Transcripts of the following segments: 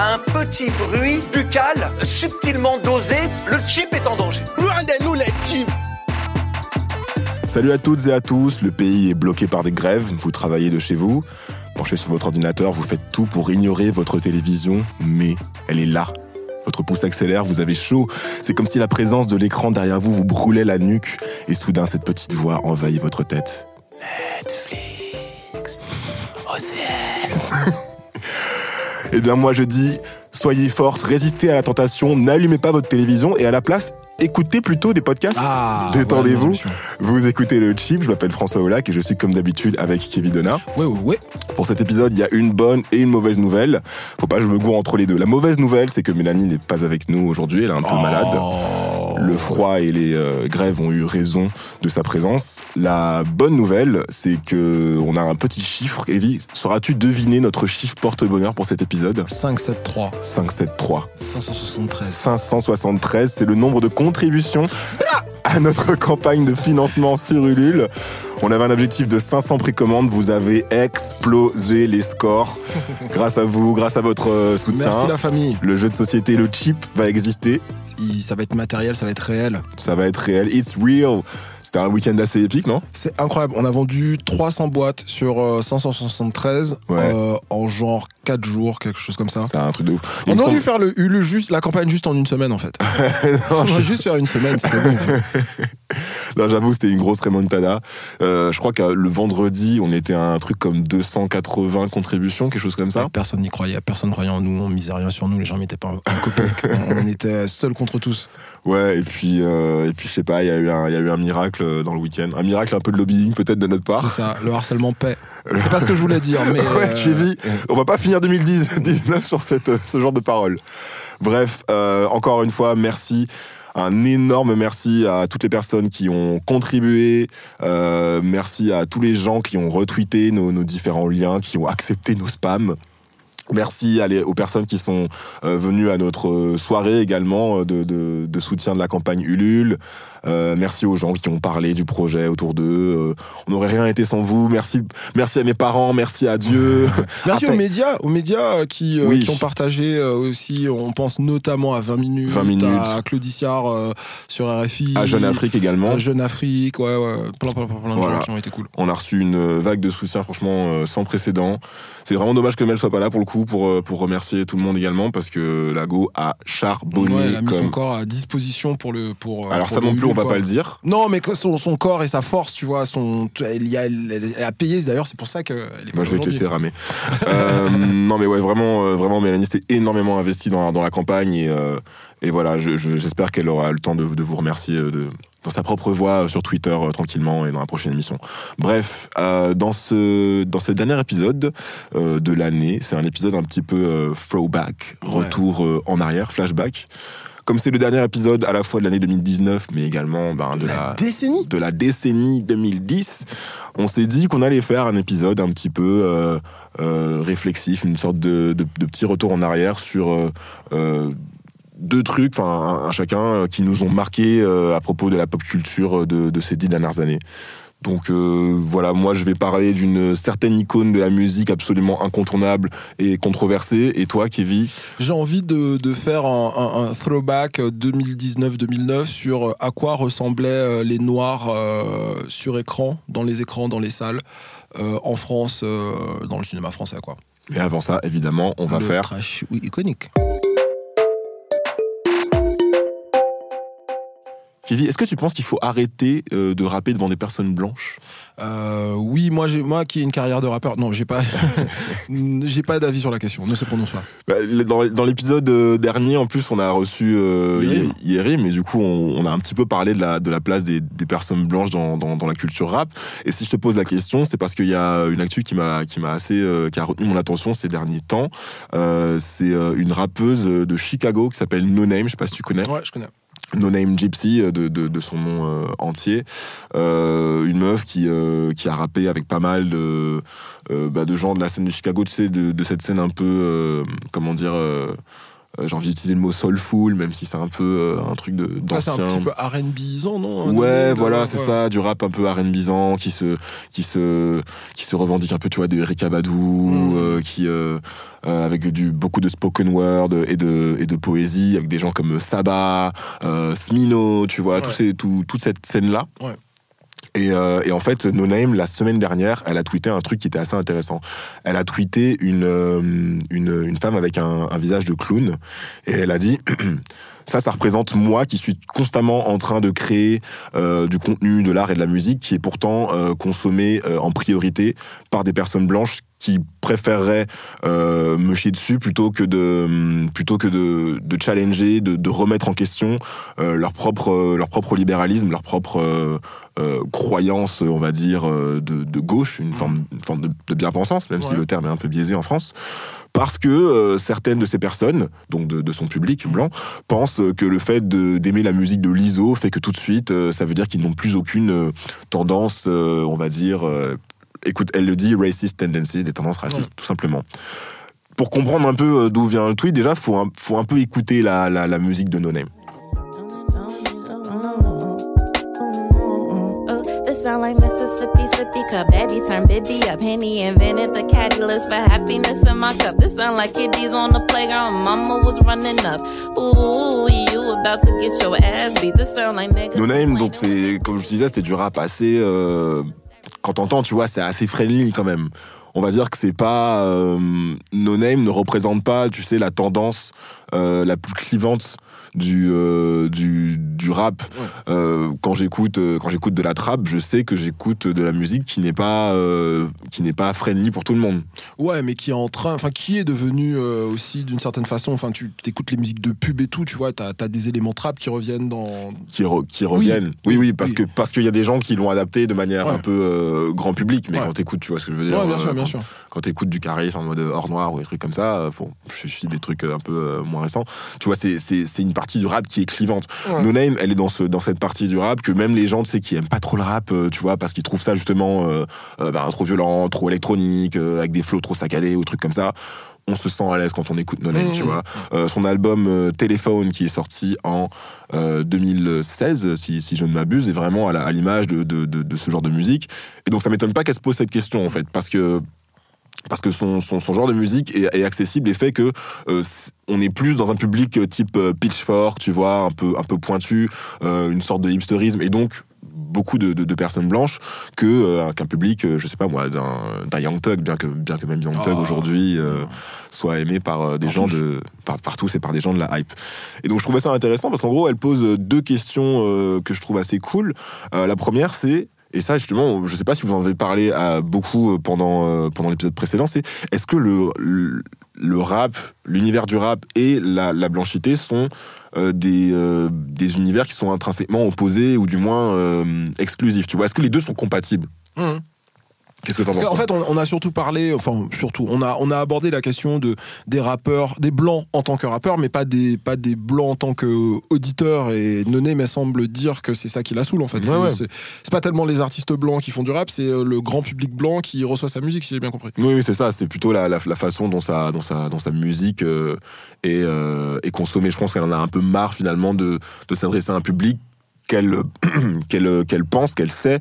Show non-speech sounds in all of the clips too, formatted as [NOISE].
Un petit bruit buccal subtilement dosé, le chip est en danger. Rendez-nous les chips Salut à toutes et à tous, le pays est bloqué par des grèves, vous travaillez de chez vous, penchez sur votre ordinateur, vous faites tout pour ignorer votre télévision, mais elle est là. Votre pouce accélère, vous avez chaud, c'est comme si la présence de l'écran derrière vous vous brûlait la nuque, et soudain cette petite voix envahit votre tête. Netflix, OCS. [LAUGHS] Eh bien moi je dis, soyez forte, résistez à la tentation, n'allumez pas votre télévision et à la place, écoutez plutôt des podcasts. Ah, Détendez-vous. Vous écoutez le chip, je m'appelle François Olac et je suis comme d'habitude avec Kevin Donat. Ouais, ouais, ouais. Pour cet épisode, il y a une bonne et une mauvaise nouvelle. Faut pas que je me gourre entre les deux. La mauvaise nouvelle, c'est que Mélanie n'est pas avec nous aujourd'hui, elle est un peu malade. Le froid et les euh, grèves ont eu raison de sa présence. La bonne nouvelle, c'est que on a un petit chiffre. Evie, sauras-tu deviner notre chiffre porte-bonheur pour cet épisode? 5, 7, 3, 573. 573. 573, c'est le nombre de contributions à notre campagne de financement sur Ulule. On avait un objectif de 500 précommandes, vous avez explosé les scores. grâce à vous, grâce à votre euh, soutien. Merci la famille. Le jeu de société, le chip, va exister. Il- ça va être matériel, ça va être réel. Ça va être réel. It's real. C'était un week-end assez épique, non? C'est incroyable. On a vendu 300 boîtes sur euh, 573 Ouais. euh, en genre 4 jours, quelque chose comme ça. C'est un truc de ouf. Il On aurait dû faire le Ulu juste, la campagne juste en une semaine en fait. [LAUGHS] On aurait juste faire une semaine, c'était bon. [LAUGHS] Non, j'avoue, c'était une grosse remontada. Euh, je crois que le vendredi, on était à un truc comme 280 contributions, quelque chose comme ça. Personne n'y croyait, personne croyait en nous, on misait rien sur nous, les gens mettaient pas un copec. [LAUGHS] on était seuls contre tous. Ouais, et puis, euh, et puis je sais pas, il y, a eu un- il y a eu un miracle euh, dans le week-end. Un miracle un peu de lobbying peut-être de notre part. C'est ça, le harcèlement paix. C'est pas ce que je voulais dire, [LAUGHS] mais. Ouais, euh, Chevy, on va pas finir 2019 sur cette, ce genre de paroles. Bref, euh, encore une fois, merci. Un énorme merci à toutes les personnes qui ont contribué. Euh, merci à tous les gens qui ont retweeté nos, nos différents liens, qui ont accepté nos spams. Merci les- aux personnes qui sont euh, venues à notre euh, soirée également euh, de, de- de soutien de la campagne Ulule. Euh, merci aux gens qui ont parlé du projet autour d'eux. Euh, on n'aurait rien été sans vous. Merci, merci à mes parents. Merci à Dieu. [LAUGHS] Merci aux médias, aux médias qui, euh, Oui. qui ont partagé euh, aussi. On pense notamment à 20 minutes, 20 minutes. à Claudiciard euh, sur RFI, à Jeune Afrique également. à Jeune Afrique, ouais, ouais, plein, plein, plein, plein de Voilà. gens qui ont été cool. On a reçu une vague de soutien franchement euh, sans précédent. C'est vraiment dommage que Mel soit pas là pour le coup pour, euh, pour remercier tout le monde également parce que la Go a charbonné Ouais, elle a mis son comme... corps à disposition pour le pour. euh, Alors pour ça non plus on va quoi. pas le dire. Non, mais son, son corps et sa force, tu vois, son, elle, elle, elle a payé. D'ailleurs, c'est pour ça qu'elle est. Moi je vais te laisser ramer. [LAUGHS] Euh, non mais ouais vraiment vraiment Mélanie s'est énormément investie dans, la- dans la campagne et, euh, et voilà je- je- j'espère qu'elle aura le temps de, de vous remercier de, dans sa propre voix euh, sur Twitter euh, tranquillement et dans la prochaine émission. Bref, euh, dans ce dans ce dernier épisode euh, de l'année, c'est un épisode un petit peu throwback, Ouais. retour en arrière, flashback. Comme c'est le dernier épisode à la fois de l'année 2019, mais également ben, de La la, décennie. de la décennie 2010, on s'est dit qu'on allait faire un épisode un petit peu réflexif, une sorte de, de- de petit retour en arrière sur deux trucs, enfin un, un chacun, euh, qui nous ont marqué euh, à propos de la pop culture de, de ces dix dernières années. Donc euh, voilà, moi je vais parler d'une certaine icône de la musique absolument incontournable et controversée. Et toi, Kevin? J'ai envie de, de faire un, un- un throwback 2019-2009 sur à quoi ressemblaient euh, les noirs euh, sur écran, dans les écrans, dans les salles, euh, en France, euh, dans le cinéma français, quoi. Mais avant ça, évidemment, on va Le faire trash, oui, iconique. Qui dit Est-ce que tu penses qu'il faut arrêter euh, de rapper devant des personnes blanches? Euh, oui, moi, j'ai, moi qui ai une carrière de rappeur, non, j'ai pas, [LAUGHS] j'ai pas d'avis sur la question. Ne se prononce pas. Bah, dans, dans l'épisode euh, dernier, en plus, on a reçu euh, et du coup, on, on a un petit peu parlé de la, de la place des, des personnes blanches dans, dans, dans la culture rap. Et si je te pose la question, c'est parce qu'il y a une actu qui m'a qui m'a assez qui a retenu mon attention ces derniers temps. C'est une rappeuse de Chicago qui s'appelle No Name. Je sais pas si tu connais. Ouais, je connais. No Name Gypsy euh, de, de, son nom euh, entier. Euh, une meuf qui, qui a rappé avec pas mal de, bah, de gens de la scène de Chicago, tu sais, de, de cette scène un peu, comment dire, j'ai envie d'utiliser le mot soulful, même si c'est un peu euh, un truc de Ah, c'est d'ancien. un petit peu R&Bisant, non Ouais, Euh, voilà, c'est ouais. ça, du rap un peu R&Bisant qui se, qui se, qui se revendique un peu, tu vois, de Erika Badou, Mm. euh, qui, euh, euh, avec du, beaucoup de spoken word et de, et de poésie, avec des gens comme Saba, euh, Smino, tu vois, tous Ouais. ces, tout, toute cette scène-là. Ouais. Et, euh, et en fait, No Name, la semaine dernière, elle a tweeté un truc qui était assez intéressant. Elle a tweeté une, euh, une, une femme avec un, un visage de clown, et elle a dit... [CLEARS THROAT] Ça, ça représente moi qui suis constamment en train de créer euh, du contenu, de l'art et de la musique qui est pourtant euh, consommé euh, en priorité par des personnes blanches qui préféreraient euh, me chier dessus plutôt que de hum, plutôt que de, de challenger, de, de remettre en question euh, leur propre euh, leur propre libéralisme, leur propre euh, croyance, on va dire de, de gauche, une forme, une forme de, bien-pensance, même si le terme est un peu biaisé en France. Parce que euh, certaines de ces personnes, donc de, de son public Mm. blanc, pensent que le fait d'aimer la musique de l'ISO fait que tout de suite, euh, ça veut dire qu'ils n'ont plus aucune euh, tendance, on va dire, écoute, elle le dit, racist tendencies, des tendances racistes, Ouais. tout simplement. Pour comprendre un peu euh, d'où vient le tweet, déjà, faut un, faut un peu écouter la, la, la musique de No Name. This sound like Mississippi sippy cup. Baby turn Bibby up. Henny invented the catalyst for happiness in my cup. This sound like kiddies on the playground. Mama was running up. Ooh, you about to get your ass beat. This sound like niggas. No Name, donc c'est, comme je disais, c'était du rap assez. euh, quand t'entends, tu vois, c'est assez friendly quand même. On va dire que c'est pas. euh, no Name ne représente pas, tu sais, la tendance euh, la plus clivante du, euh, du, du rap. Euh, quand j'écoute euh, quand j'écoute de la trap, je sais que j'écoute de la musique qui n'est pas qui n'est pas friendly pour tout le monde. Ouais, mais qui est en train, enfin, qui est devenu aussi d'une certaine façon, enfin, tu écoutes les musiques de pub et tout, tu vois, t'as as des éléments trap qui reviennent dans. qui, re- qui reviennent. Oui, oui, parce oui. que parce qu'il y a des gens qui l'ont adapté de manière Ouais. un peu grand public, mais Ouais. quand t'écoutes, tu vois ce que je veux dire. Ouais, bien sûr, bien quand- sûr. quand t'écoutes du charisme en mode hors noir ou des trucs comme ça, bon, je suis des trucs un peu moins récents. Tu vois, c'est une partie du rap qui est clivante. Ouais. No Name, elle est dans ce dans cette partie du rap que même les gens, tu sais, qui aiment pas trop le rap, euh, tu vois, parce qu'ils trouvent ça justement euh, euh, ben, trop violent, trop électronique, avec des flows trop saccadés ou trucs comme ça. On se sent à l'aise quand on écoute No Name, Mmh. tu vois. Euh, son album euh, Téléphone, qui est sorti en euh, 2016, si, si je ne m'abuse, est vraiment à l'image de, de, de, de ce genre de musique. Et donc ça m'étonne pas qu'elle se pose cette question, en fait, parce que parce que son, son, son genre de musique est, est accessible et fait que euh, on est plus dans un public euh, type euh, pitchfork, tu vois, un peu, un peu pointu, euh, une sorte de hipsterisme, et donc beaucoup de, de, de personnes blanches que qu'un public, je sais pas moi, d'un Young Thug, bien que, bien que même Young Thug Ah. aujourd'hui soit aimé par des Par gens tous. de par, par tous et par des gens de la hype. Et donc je trouvais ça intéressant parce qu'en gros elle pose deux questions que je trouve assez cool. La première c'est et ça, justement, je sais pas si vous en avez parlé à beaucoup euh, pendant, euh, pendant l'épisode précédent, c'est est-ce que le, le, rap, l'univers du rap et la, la blanchité sont euh, des, des univers qui sont intrinsèquement opposés ou du moins exclusifs est-ce que les deux sont compatibles? Mhm. Qu'est-ce que t'en penses toi fait, on, on a surtout parlé, enfin surtout, on a on a abordé la question de des rappeurs, des blancs en tant que rappeurs, mais pas des pas des blancs en tant qu'auditeurs. Et Noné me semble dire que c'est ça qui la saoule en fait. Ouais, C'est- ouais. pas tellement les artistes blancs qui font du rap, c'est euh, le grand public blanc qui reçoit sa musique, si j'ai bien compris. Oui, oui, c'est ça. C'est plutôt la, la, la façon dont sa, dont sa, dont sa musique euh, est, euh, est consommée. Je pense qu'elle en a un peu marre finalement de, de s'adresser à un public qu'elle [CLEARS THROAT] qu'elle qu'elle pense, qu'elle sait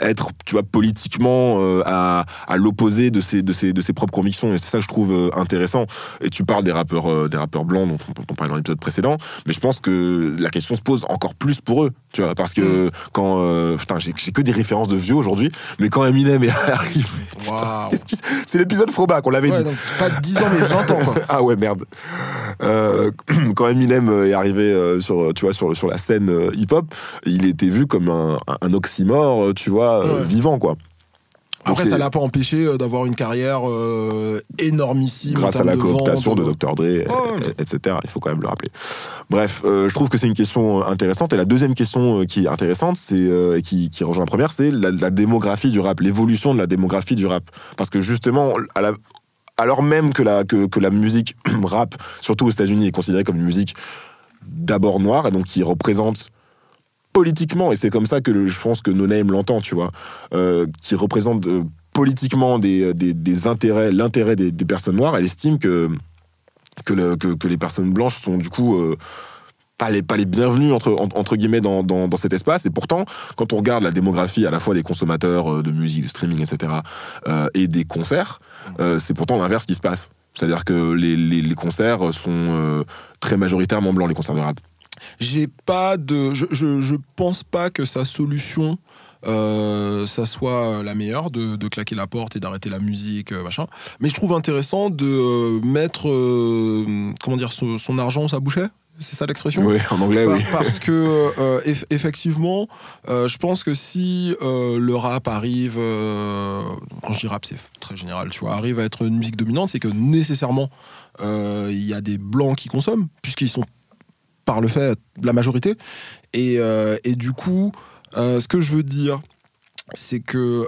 être, tu vois, politiquement euh, à, à l'opposé de ses, de, ses, de ses propres convictions. Et c'est ça que je trouve euh, intéressant. Et tu parles des rappeurs, euh, des rappeurs blancs dont on, parlait dans l'épisode précédent, mais je pense que la question se pose encore plus pour eux, tu vois, parce que quand... euh, putain, j'ai j'ai que des références de vieux aujourd'hui, mais quand Eminem est [LAUGHS] arrivé... Qui- C'est l'épisode Frobac, on l'avait Ouais, dit. donc pas 10 ans, mais 20 ans, quoi. [LAUGHS] Ah ouais, merde. Euh, [CLEARS THROAT] quand Eminem est arrivé euh, sur, tu vois, sur, sur la scène euh, hip-hop, il était vu comme un, un oxymore, euh, tu vois, euh, Ouais. vivant, quoi. Donc Après, c'est ça l'a pas empêché euh, d'avoir une carrière euh, énormissime. grâce à la de cooptation vente, de euh, Dr. Dre, ouais. etc. Il faut quand même le rappeler. Bref, euh, je trouve que c'est une question intéressante. Et la deuxième question euh, qui est intéressante, c'est euh, qui rejoint la première, c'est la, la démographie du rap, l'évolution de la démographie du rap. Parce que justement, à la- alors même que la, que, que la musique [CLEARS THROAT] rap, surtout aux États-Unis, est considérée comme une musique d'abord noire, et donc qui représente politiquement, et c'est comme ça que je pense que No Name l'entend, tu vois, euh, qui représente euh, politiquement des, intérêts, l'intérêt des, personnes noires, elle estime que les personnes blanches sont du coup euh, pas, les, pas les bienvenues entre, en- entre guillemets dans, dans, dans cet espace. Et pourtant, quand on regarde la démographie à la fois des consommateurs euh, de musique, de streaming, etc., euh, et des concerts, euh, c'est pourtant l'inverse qui se passe. C'est-à-dire que les, les, concerts sont euh, très majoritairement blancs, les concerts de rap. J'ai pas de. Je, je, pense pas que sa solution. ça soit la meilleure de, de claquer la porte et d'arrêter la musique machin mais je trouve intéressant de mettre comment dire son, argent où ça c'est ça l'expression Oui, en anglais, Par- oui. Parce que euh, eff- effectivement, euh, je pense que si euh, le rap arrive, quand je dis rap, c'est très général, tu vois, arrive à être une musique dominante, c'est que nécessairement il y a des blancs qui consomment, puisqu'ils sont par le fait la majorité, et, et du coup, ce que je veux dire, c'est que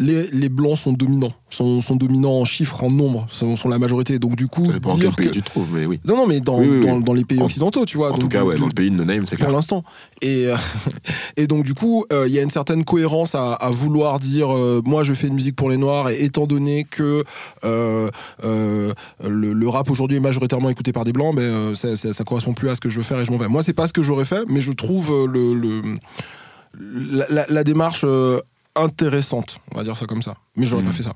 les, les blancs sont dominants, sont, sont dominants en chiffres, en nombre, sont, sont la majorité. Donc du coup, Ça dépend en dire quel pays que- tu te trouves, mais oui. non, non, mais dans, Oui, oui, dans, oui. dans les pays En- occidentaux, tu vois. En donc tout cas, ouais, dans le pays de No Name, c'est pour clair. l'instant. Et, euh, [LAUGHS] et donc, du coup, euh, il y a une certaine cohérence à, à vouloir dire euh, moi, je fais une musique pour les Noirs, et étant donné que le, le rap aujourd'hui est majoritairement écouté par des Blancs, mais euh, ça, ça, ça correspond plus à ce que je veux faire et je m'en vais. Moi, c'est pas ce que j'aurais fait, mais je trouve le, le- la, la- la démarche euh, intéressante, on va dire ça comme ça. Mais j'aurais Mm. pas fait ça.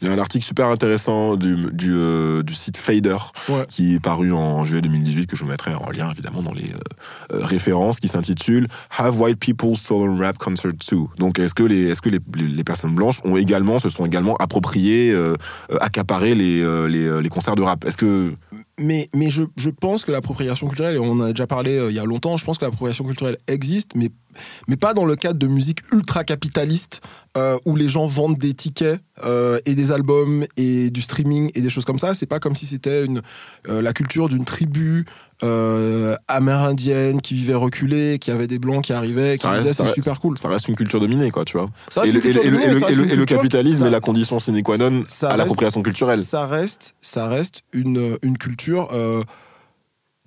Il y a un article super intéressant du, du, euh, du site Fader Ouais. qui est paru en juillet 2018 que je vous mettrai en lien évidemment dans les euh, euh, références qui s'intitule Have White People Stolen Rap Concert Too Donc est-ce que les est-ce que les, les- les personnes blanches ont également se sont également appropriées euh, accaparées les, les, les concerts de rap? Est-ce que Mais, mais je, je pense que l'appropriation culturelle, et on en a déjà parlé il y a longtemps, je pense que l'appropriation culturelle existe, mais, mais pas dans le cadre de musique ultra capitaliste euh, où les gens vendent des tickets euh, et des albums et du streaming et des choses comme ça. C'est pas comme si c'était une, euh, la culture d'une tribu amérindienne qui vivait reculée, qui avait des blancs qui arrivaient, qui ça disaient c'est super cool. ça reste une culture dominée quoi tu vois et le, capitalisme est la condition sine qua non ça à l'appropriation culturelle Ça reste, ça reste une, une culture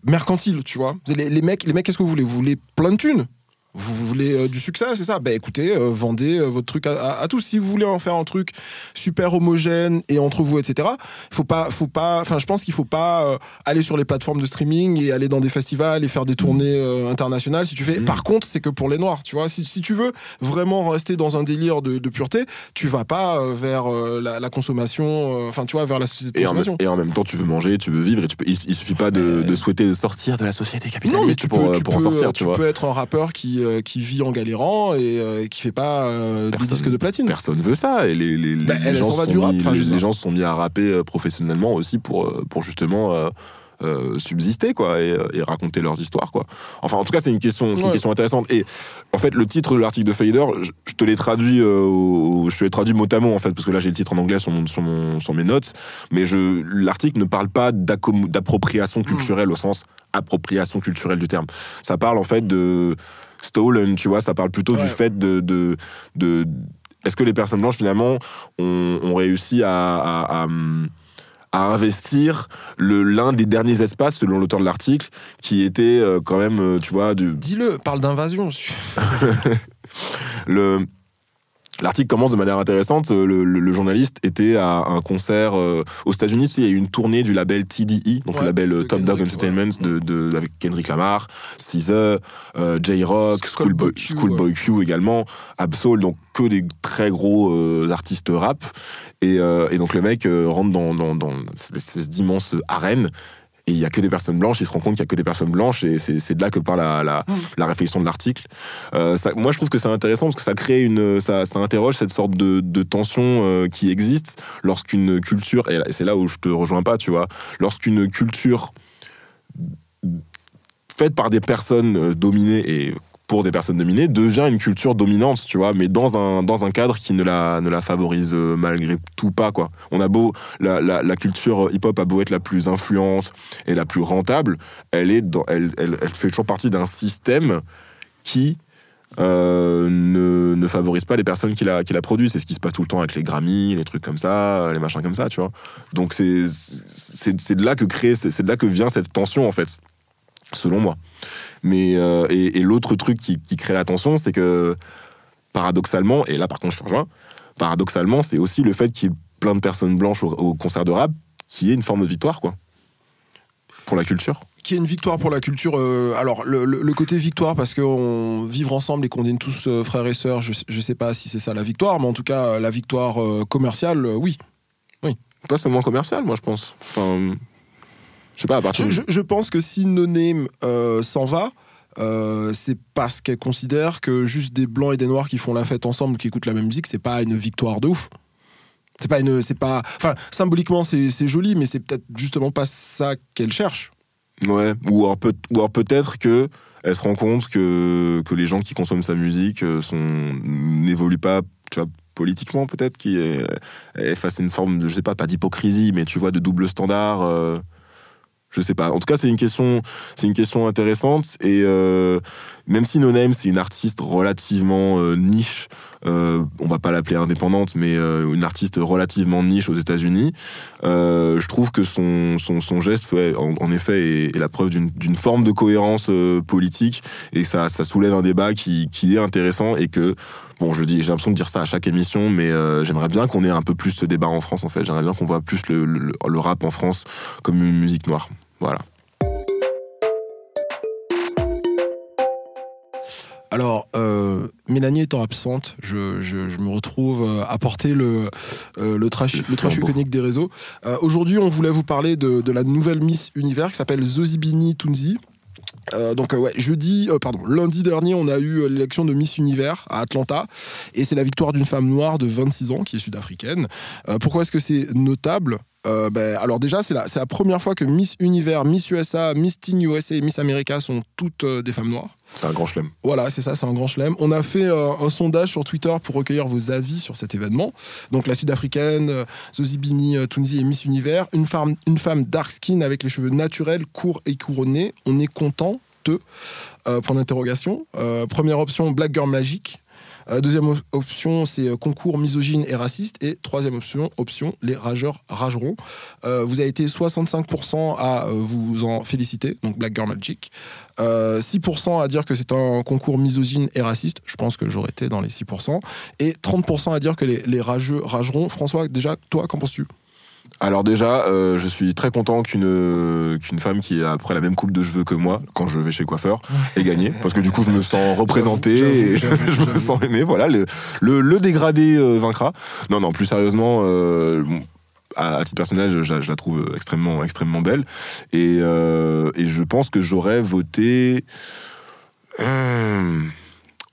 mercantile, tu vois. Les, les mecs, les mecs, qu'est-ce que vous voulez? Vous voulez plein de thunes vous, voulez euh, du succès, c'est ça? Ben écoutez, euh, vendez euh, votre truc à, à- à tous. Si vous voulez en faire un truc super homogène et entre vous, etc. Faut pas, faut pas. Enfin, je pense qu'il faut pas aller sur les plateformes de streaming et aller dans des festivals et faire des tournées internationales. Si tu fais. Mm. Par contre, c'est que pour les noirs, tu vois. Si, si tu veux vraiment rester dans un délire de, de pureté, tu vas pas vers la, la consommation. Enfin, tu vois, vers la société de et en, et en même temps tu veux manger tu veux vivre et tu peux, il, il suffit pas de, de souhaiter sortir de la société capitaliste Non, mais tu pour, peux, tu pour en sortir tu tu vois peux être un rappeur qui, euh, qui vit en galérant et euh, qui fait pas euh, des disques de platine. Personne veut ça et les, les, Bah, les elle, elle gens sont rap, mis- les gens sont mis à rapper euh, professionnellement aussi pour, euh, pour justement euh, subsister quoi et, et raconter leurs histoires quoi. Enfin en tout cas c'est une question c'est une question intéressante et en fait le titre de l'article de Fader je, je te l'ai traduit euh, je te l'ai traduit mot à mot en fait parce que là j'ai le titre en anglais sur, mon, sur, mon, sur mes notes mais je l'article ne parle pas d'appropriation Hmm. culturelle au sens appropriation culturelle du terme. Ça parle en fait de stolen, tu vois, ça parle plutôt du fait de, de, de- est-ce que les personnes blanches finalement ont, ont réussi à, à- à, à investir l'un des derniers espaces selon l'auteur de l'article qui était euh, quand même euh, tu vois du Dis-le, parle d'invasion. [LAUGHS] le L'article commence de manière intéressante. Euh, Le, le- le journaliste était à un concert euh, aux États-Unis. Tu sais, il y a eu une tournée du label TDE, donc Ouais, le label euh, Top Dog Kendrick, Entertainment de, de- avec Kendrick Lamar, Caesar, euh, J-Rock, Schoolboy Q, également, Absol, donc que des très gros euh, artistes rap. Et, et donc le mec rentre dans, dans, dans cette espèce d'immense arène et il y a que des personnes blanches, il se rend compte qu'il y a que des personnes blanches, et c'est de là que part la, la, la réflexion de l'article. Euh, moi, je trouve que c'est intéressant parce que ça crée une, ça, ça interroge cette sorte de, de tension euh, qui existe lorsqu'une culture, et c'est là où je te rejoins pas, tu vois, lorsqu'une culture faite par des personnes euh, dominées et pour des personnes dominées devient une culture dominante, tu vois, mais dans un, dans un cadre qui ne la, ne la favorise euh, malgré tout pas, quoi. On a beau, la, la, culture hip-hop a beau être la plus influente et la plus rentable, elle, est dans, elle, elle, fait toujours partie d'un système qui euh, ne, ne favorise pas les personnes qui la, qui la produisent. C'est ce qui se passe tout le temps avec les Grammy, les trucs comme ça, les machins comme ça, tu vois. Donc c'est de là que crée, c'est de là que vient cette tension en fait, selon moi. Mais euh, et, et l'autre truc qui, qui crée la tension, c'est que paradoxalement, et là par contre je te rejoins, paradoxalement, c'est aussi le fait qu'il y ait plein de personnes blanches au, au concert de rap qui est une forme de victoire, quoi, pour la culture. qui est une victoire pour la culture. euh, alors, le, le- le côté victoire, parce qu'on vivre ensemble et qu'on est tous euh, frères et sœurs, je, je sais pas si c'est ça la victoire, mais en tout cas, la victoire commerciale, euh, oui. Pas seulement commercial, moi je pense. Enfin, je sais pas, à partir Je, de- je- je pense que si No Name euh, s'en va, euh, c'est parce qu'elle considère que juste des blancs et des noirs qui font la fête ensemble, qui écoutent la même musique, c'est pas une victoire de ouf. C'est pas une, c'est pas, enfin, symboliquement c'est joli, mais c'est peut-être justement pas ça qu'elle cherche. Ouais, ou alors, peut, ou alors peut-être que elle se rend compte que, que les gens qui consomment sa musique euh, sont n'évoluent pas, tu vois, politiquement peut-être, qui est, est face à une forme de, je sais pas, pas d'hypocrisie, mais tu vois, de double standard. euh, je sais pas. En tout cas, c'est une question, c'est une question intéressante. Et euh, même si No Name, c'est une artiste relativement euh, niche, euh, on va pas l'appeler indépendante, mais euh, une artiste relativement niche aux États-Unis, je trouve que son, son, son geste, en, effet, est, la preuve d'une forme de cohérence politique. Et ça, ça soulève un débat qui, est intéressant et que, bon, je dis, j'ai l'impression de dire ça à chaque émission, mais j'aimerais bien qu'on ait un peu plus ce débat en France, en fait. J'aimerais bien qu'on voit plus le, le rap en France comme une musique noire. Voilà. Alors, euh, Mélanie étant absente, je, je- je me retrouve euh, à porter le, euh, le trash, Le le trash flambeau. iconique des réseaux. Euh, Aujourd'hui, on voulait vous parler de, de la nouvelle Miss Univers qui s'appelle Zozibini Tunzi. Euh, donc euh, ouais, jeudi, euh, pardon, lundi dernier, on a eu l'élection de Miss Univers à Atlanta, et c'est la victoire d'une femme noire de 26 ans qui est sud-africaine. Pourquoi est-ce que c'est notable? Euh, ben, Alors déjà, c'est la, première fois que Miss Univers, Miss USA, Miss Teen USA et Miss America sont toutes euh, des femmes noires. C'est un grand chelem. Voilà, c'est ça, c'est un grand chelem. On a fait euh, un sondage sur Twitter pour recueillir vos avis sur cet événement. Donc la sud-africaine, Zozibini Tunzi et Miss Univers, une femme, une femme dark skin avec les cheveux naturels, courts et couronnés. On est content de euh, Point d'interrogation. Première option, Black Girl Magic. Euh, deuxième op- option, c'est euh, concours misogyne et raciste. Et troisième option, option les rageurs rageront. Euh, vous avez été 65% à vous en féliciter, donc Black Girl Magic. Euh, 6% à dire que c'est un concours misogyne et raciste. Je pense que j'aurais été dans les 6%. Et 30% à dire que les, les rageux rageront. François, déjà, toi, qu'en penses-tu? Alors déjà, euh, je suis très content qu'une qu'une femme qui a après la même coupe de cheveux que moi, quand je vais chez le coiffeur, ait gagné. Parce que du coup, je me sens représenté et [LAUGHS] je me sens aimé. Voilà, le, le, le dégradé euh, vaincra. Non, non, plus sérieusement... euh, bon, à, à titre personnel, je, je la trouve extrêmement, extrêmement belle. Et, et je pense que j'aurais voté. Hum,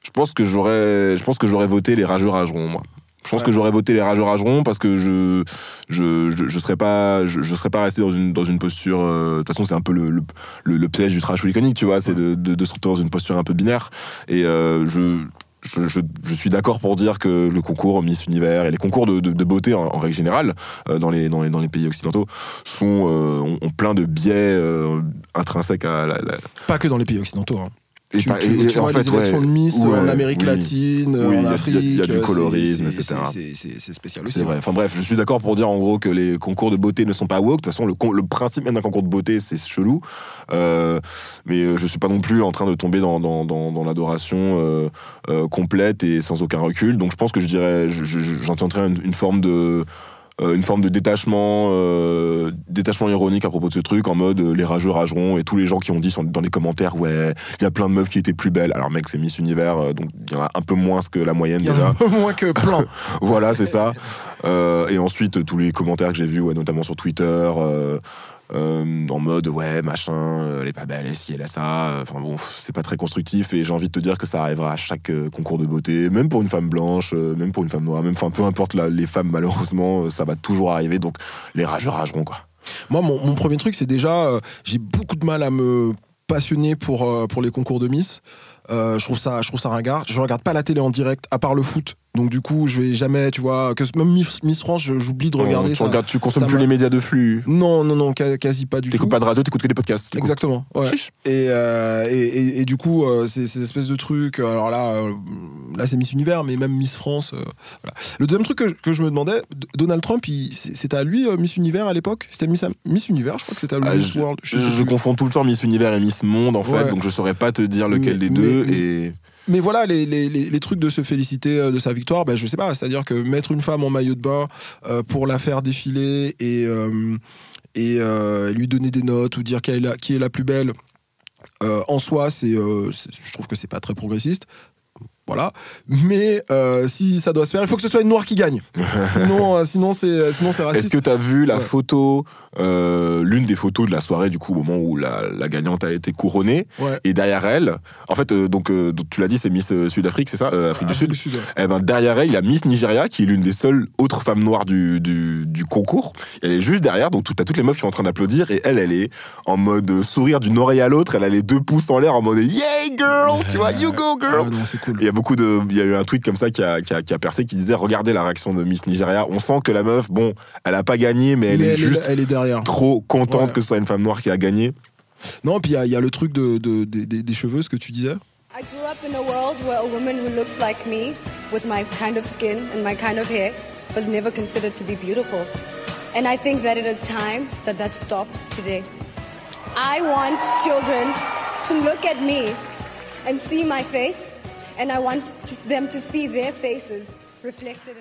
je pense que j'aurais, je pense que j'aurais voté les rageux rageront, moi. Je pense que j'aurais voté les rageux rageront parce que je, je, je, serais pas, je, serais pas resté dans une, dans une posture. euh, de toute façon, c'est un peu le, le, piège du trash iconique, tu vois, c'est de, de, se retrouver dans une posture un peu binaire. Et euh, je, je, je, suis d'accord pour dire que le concours Miss Univers et les concours de, de, beauté en, règle générale euh, dans, les, dans, les, dans les pays occidentaux sont, ont, plein de biais intrinsèques à la. la- Pas que dans les pays occidentaux. hein. Et tu, tu- et- tu en vois fait, les élections ouais, de Miss ouais, en Amérique oui. latine, Oui, en Afrique. il y a du euh, colorisme, etc. c'est- spécial aussi. C'est vrai. Enfin bref, je suis d'accord pour dire en gros que les concours de beauté ne sont pas woke. De toute façon, le, le principe même d'un concours de beauté, c'est chelou. Euh, mais euh, je suis pas non plus en train de tomber dans, dans, dans, dans l'adoration euh, euh, complète et sans aucun recul. Donc je pense que je dirais, je- je- une, une forme de euh, une forme de détachement euh, détachement ironique à propos de ce truc en mode euh, les rageux rageront et tous les gens qui ont dit sur- dans les commentaires ouais il y a plein de meufs qui étaient plus belles alors mec c'est Miss Univers euh, donc il y en a un peu moins que la moyenne déjà un peu moins que plein. [LAUGHS] voilà, c'est ça. Euh, et ensuite, tous les commentaires que j'ai vus, ouais, notamment sur Twitter, euh, en mode ouais machin, euh, elle est pas belle, ci, elle a ça. Enfin bon, c'est pas très constructif et j'ai envie de te dire que ça arrivera à chaque euh, concours de beauté, même pour une femme blanche, même pour une femme noire, même enfin peu importe les femmes malheureusement, ça va toujours arriver. Donc les rageux rageront quoi. Moi, mon, premier truc, c'est déjà, j'ai beaucoup de mal à me passionner pour, pour les concours de Miss. Je trouve ça, je trouve ça ringard. Je regarde pas la télé en direct, à part le foot. Donc du coup, je vais jamais, tu vois, que même Miss, France, j'oublie de regarder tu ça. regardes, tu consommes plus les médias de flux. Non, non, non, quasi pas du tout. T'écoutes pas de radio, t'écoutes que des podcasts. Exactement. ouais. Et, euh, et, et- et du coup, euh, ces, ces espèces de trucs. euh, Alors là, là c'est Miss Univers, mais même Miss France. euh, voilà. Le deuxième truc que, je- que je me demandais, Donald Trump, c'est- c'était à lui Miss Univers à l'époque? C'était Miss, Miss Univers, je crois que c'était à lui Ah, Miss je, World. je- confonds tout le temps Miss Univers et Miss Monde en fait, Ouais. donc je saurais pas te dire lequel Mais- des deux. mais- et Mais voilà, les, les, trucs de se féliciter euh, de sa victoire, ben, je sais pas. C'est-à-dire que mettre une femme en maillot de bain euh, pour la faire défiler et, euh, et lui donner des notes ou dire qui est la, qui est la plus belle, en soi, c'est- je trouve que c'est pas très progressiste. Voilà. Mais euh, si ça doit se faire, il faut que ce soit une noire qui gagne. [LAUGHS] sinon, euh, sinon, c'est, sinon c'est Est-ce raciste. que tu as vu la Ouais. photo, euh, l'une des photos de la soirée, du coup, au moment où la, la gagnante a été couronnée, Ouais. et derrière elle, en fait, euh, donc, euh, tu l'as dit, c'est Miss euh, Sud-Afrique, c'est ça? Euh, Afrique du Sud ouais. Eh ben, derrière elle, il y a Miss Nigeria, qui est l'une des seules autres femmes noires du, du, du concours. Elle est juste derrière, donc tu as toutes les meufs qui sont en train d'applaudir, et elle, elle est en mode sourire d'une oreille à l'autre, elle a les deux pouces en l'air en mode Yeah, girl Tu vois, you go, girl non, c'est cool. Beaucoup de, il y a eu un tweet comme ça qui a, qui a, qui a percé qui disait regardez la réaction de Miss Nigeria. On sent que la meuf, bon, elle a pas gagné, mais elle Mais est elle, juste est, elle est derrière. trop contente Ouais. que ce soit une femme noire qui a gagné. Non, puis il y a- il y, a le truc de, de- des- des- des cheveux, ce que tu disais. I grew up in a world where a woman who looks like me, with my kind of skin and my kind of hair, was never considered to be beautiful. And I think that it is time that that stops today. I want children to look at me and see my face, faces.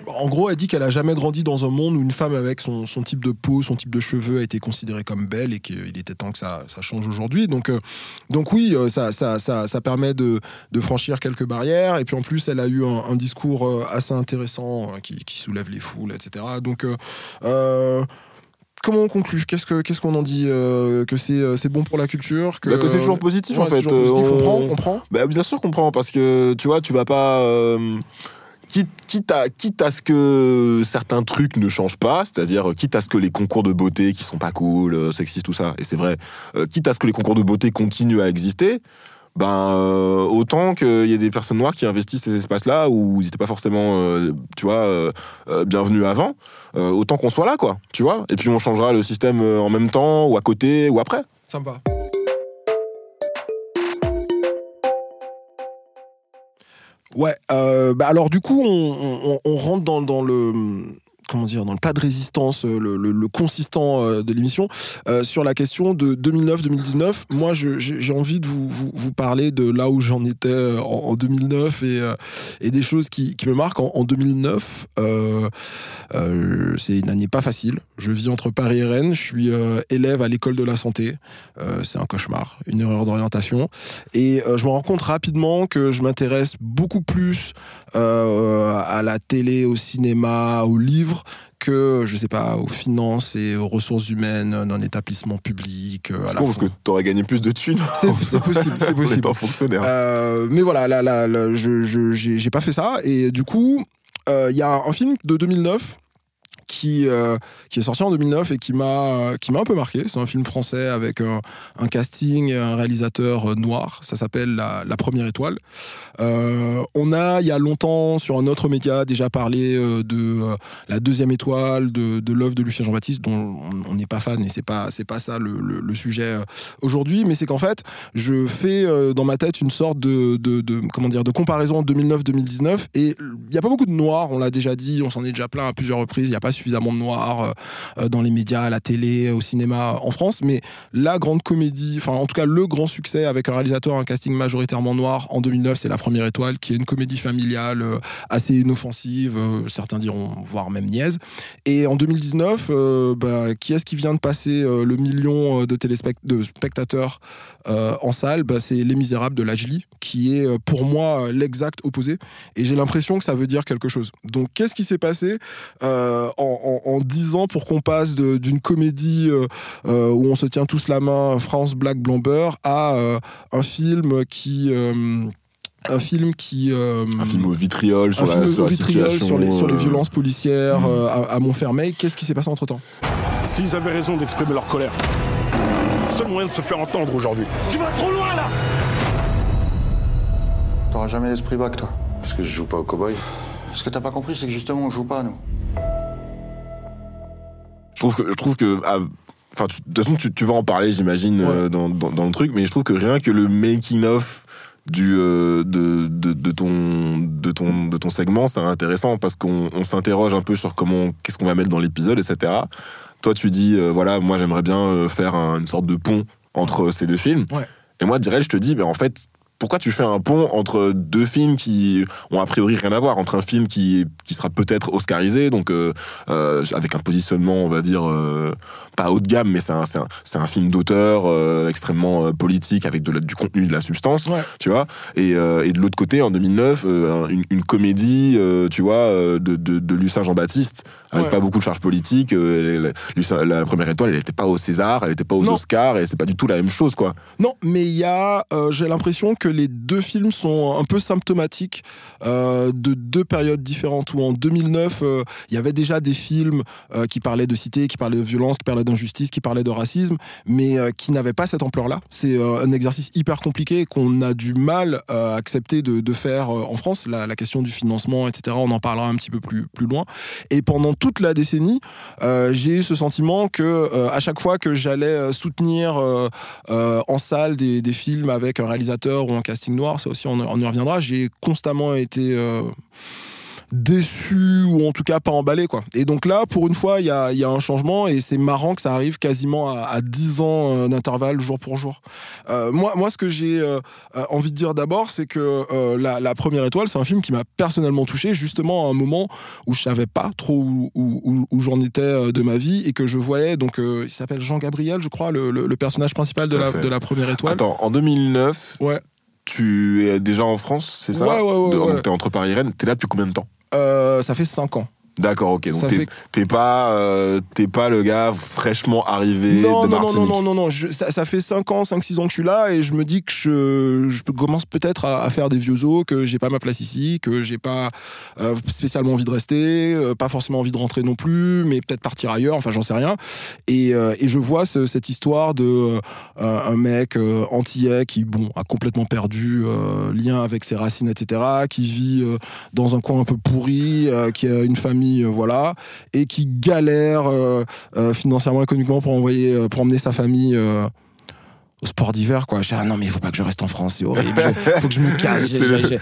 En gros, elle dit qu'elle a jamais grandi dans un monde où une femme avec son, type de peau, son type de cheveux a été considérée comme belle et qu'il était temps que ça, change aujourd'hui. Donc, euh, donc oui, euh, ça, ça, ça, permet de, franchir quelques barrières. Et puis en plus, elle a eu un, discours euh, assez intéressant euh, qui, soulève les foules, etc. Donc, comment on conclut? Qu'est-ce que qu'est-ce qu'on en dit Euh, Que c'est euh, c'est bon pour la culture Bah, que c'est toujours positif, en Ouais, fait. positif. Euh, on on- prend, on prend. Bah, bien sûr qu'on prend parce que tu vois, tu vas pas. euh, quitte, quitte, à, quitte à ce que certains trucs ne changent pas, c'est-à-dire quitte à ce que les concours de beauté qui sont pas cool, sexistes, tout ça, et c'est vrai, euh, quitte à ce que les concours de beauté continuent à exister, ben euh, autant qu'il y ait des personnes noires qui investissent ces espaces-là où ils n'étaient pas forcément, euh, tu vois, euh, euh, bienvenus avant, euh, autant qu'on soit là, quoi, tu vois. Et puis on changera le système en même temps ou à côté ou après. Ça me va. Ouais, euh, bah alors du coup, on, on- on rentre dans, dans le comment dire dans le plat de résistance, euh, le, consistant euh, de l'émission euh, sur la question de 2009-2019. Moi, j'ai envie de vous, parler de là où j'en étais en, en 2009 et, des choses qui, me marquent. En, en 2009, euh, euh, c'est une année pas facile. Je vis entre Paris et Rennes. Je suis élève à l'école de la santé. C'est un cauchemar, une erreur d'orientation. Et je me rends compte rapidement que je m'intéresse beaucoup plus à la télé, au cinéma, aux livres que, je sais pas, aux finances et aux ressources humaines d'un établissement public. euh, à C'est la con parce que t'aurais gagné plus de thunes. C'est- possible, c'est [LAUGHS] En possible. étant fonctionnaire. Euh, mais voilà, là, là, là, je je- j'ai pas fait ça. Et du coup, euh, il y a un film de 2009 qui, euh, qui est sorti en 2009 et qui m'a qui m'a un peu marqué. C'est un film français avec un, un casting un réalisateur euh, noir. Ça s'appelle la, Première Étoile. Euh, on a, il y a longtemps, sur un autre média, déjà parlé euh, de euh, la deuxième étoile, de, de l'œuvre de Lucien Jean-Baptiste, dont on- n'est pas fan et c'est pas pas ça le, sujet euh, aujourd'hui. Mais c'est qu'en fait, je fais euh, dans ma tête une sorte de, comment dire de comparaison 2009-2019 et il y a pas beaucoup de noirs. On l'a déjà dit, on s'en est déjà plaint à plusieurs reprises. Il y a pas suffisamment de noirs euh, euh, dans les médias, à la télé, au cinéma en France. Mais la grande comédie, enfin en tout cas le grand succès avec un réalisateur, un casting majoritairement noir en 2009, c'est La Première Étoile, qui est une comédie familiale euh, assez inoffensive, certains diront voire même niaise. Et en 2019, euh, ben, qui est-ce qui vient de passer le million de, de spectateurs en salle? Ben, C'est Les Misérables de Lajli, qui est pour moi l'exact opposé. Et j'ai l'impression que ça veut dire quelque chose. Donc qu'est-ce qui s'est passé en, en, en 10 ans pour qu'on passe d'une comédie euh, euh, où on se tient tous la main, France Black Blamber, à euh, un film qui. euh, un film qui. euh, Un film au vitriol sur un la, film sur au la vitriol situation. sur les, sur les violences policières euh, à, à Montfermeil. Qu'est-ce qui s'est passé entre temps? S'ils avaient raison d'exprimer leur colère, seul moyen de se faire entendre aujourd'hui. Tu vas trop loin là T'auras jamais l'esprit bac, toi. Parce que je joue pas au cowboy. Ce que t'as pas compris, c'est que justement, on joue pas, nous. Je trouve que, je trouve que ah, enfin, de toute façon, tu, tu vas en parler, j'imagine, euh, dans, dans, dans le truc, mais je trouve que rien que le making of du euh, de, de, de ton de ton de ton segment c'est intéressant parce qu'on on s'interroge un peu sur comment qu'est-ce qu'on va mettre dans l'épisode etc toi tu dis euh, voilà moi j'aimerais bien faire un- une sorte de pont entre ces deux films. Ouais. et moi direct je te dis mais en fait pourquoi tu fais un pont entre deux films qui ont a priori rien à voir entre un film qui qui sera peut-être oscarisé donc euh, euh, avec un positionnement on va dire euh, pas haut de gamme mais c'est un, un, un film d'auteur extrêmement politique avec de la- du contenu de la substance Ouais. tu vois et, et de l'autre côté en 2009 euh, une, une comédie tu vois de, de, de Lucien Jean-Baptiste avec Ouais. pas beaucoup de charges politiques elle- elle- Lucien- la première étoile elle était pas au César elle était pas aux Non. Oscars et c'est pas du tout la même chose quoi Non, mais il y a, j'ai l'impression que les deux films sont un peu symptomatiques euh, de deux périodes différentes. Où en 2009, euh, il y avait déjà des films euh, qui parlaient de cité, qui parlaient de violence, qui parlaient d'injustice, qui parlaient de racisme, mais qui n'avaient pas cette ampleur-là. C'est un exercice hyper compliqué qu'on a du mal à accepter de, faire en France. La, question du financement, etc. On en parlera un petit peu plus plus loin. Et pendant toute la décennie, j'ai eu ce sentiment que à chaque fois que j'allais soutenir en salle des, des films avec un réalisateur ou un casting noir, ça aussi on, on y reviendra, j'ai constamment été euh, déçu ou en tout cas pas emballé quoi. Et donc là pour une fois il y a, il y a un changement et c'est marrant que ça arrive quasiment à, à 10 ans euh, d'intervalle jour pour jour. Euh, moi, moi ce que j'ai euh, envie de dire d'abord c'est que euh, la, la première étoile c'est un film qui m'a personnellement touché justement à un moment où je savais pas trop où, où- où- où j'en étais de ma vie et que je voyais donc il s'appelle Jean Gabriel je crois le, le- le personnage principal de la, de la première étoile. attends en 2009 Ouais. Tu es déjà en France c'est ça Ouais, ouais, ouais, De- ouais. donc t'es entre Paris et Rennes t'es là depuis combien de temps? Euh, ça fait 5 ans. D'accord, ok. Donc t'es fait- pas, euh, pas le gars fraîchement arrivé Non, de non, non, Martinique. non, non, non, non. Je- ça, ça fait 5 ans, 5-6 ans que je suis là et je me dis que je, je commence peut-être à, à faire des vieux os, que j'ai pas ma place ici, que j'ai pas euh, spécialement envie de rester, euh, pas forcément envie de rentrer non plus, mais peut-être partir ailleurs, enfin j'en sais rien. Et, et je vois ce- cette histoire de un mec antillais qui, bon, a complètement perdu lien avec ses racines, etc., qui vit dans un coin un peu pourri, qui a une famille, euh, voilà, et qui galère euh, euh, financièrement, économiquement pour envoyer, pour emmener sa famille. Au sport d'hiver quoi. J'étais là, non mais il faut pas que je reste en France, c'est horrible. Il [LAUGHS] faut que je me casse. C'est le,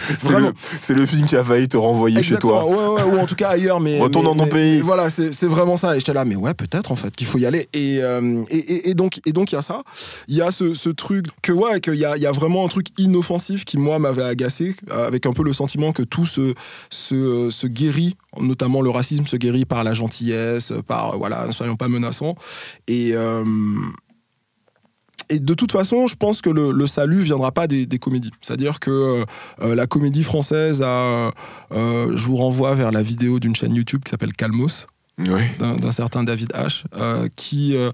vraiment- film qui a failli te renvoyer chez toi. ouais, ouais, ou en tout cas ailleurs, mais Retourne dans ton mais- pays. Voilà, c'est vraiment ça. Et j'étais là, mais ouais, peut-être en fait qu'il faut y aller. Et, euh, et, et- et donc et donc il y a ça, il y a ce, ce truc que ouais, qu'il y a, il y a vraiment un truc inoffensif qui moi m'avait agacé, euh, avec un peu le sentiment que tout se, se, se guérit, notamment le racisme se guérit par la gentillesse, par euh, voilà, ne soyons pas menaçants. Et euh, et de toute façon, je pense que le, le salut viendra pas des, des comédies. C'est-à-dire que euh, euh, la comédie française a. euh, je vous renvoie vers la vidéo d'une chaîne YouTube qui s'appelle Calmos Oui. d'un certain David H, euh, qui euh,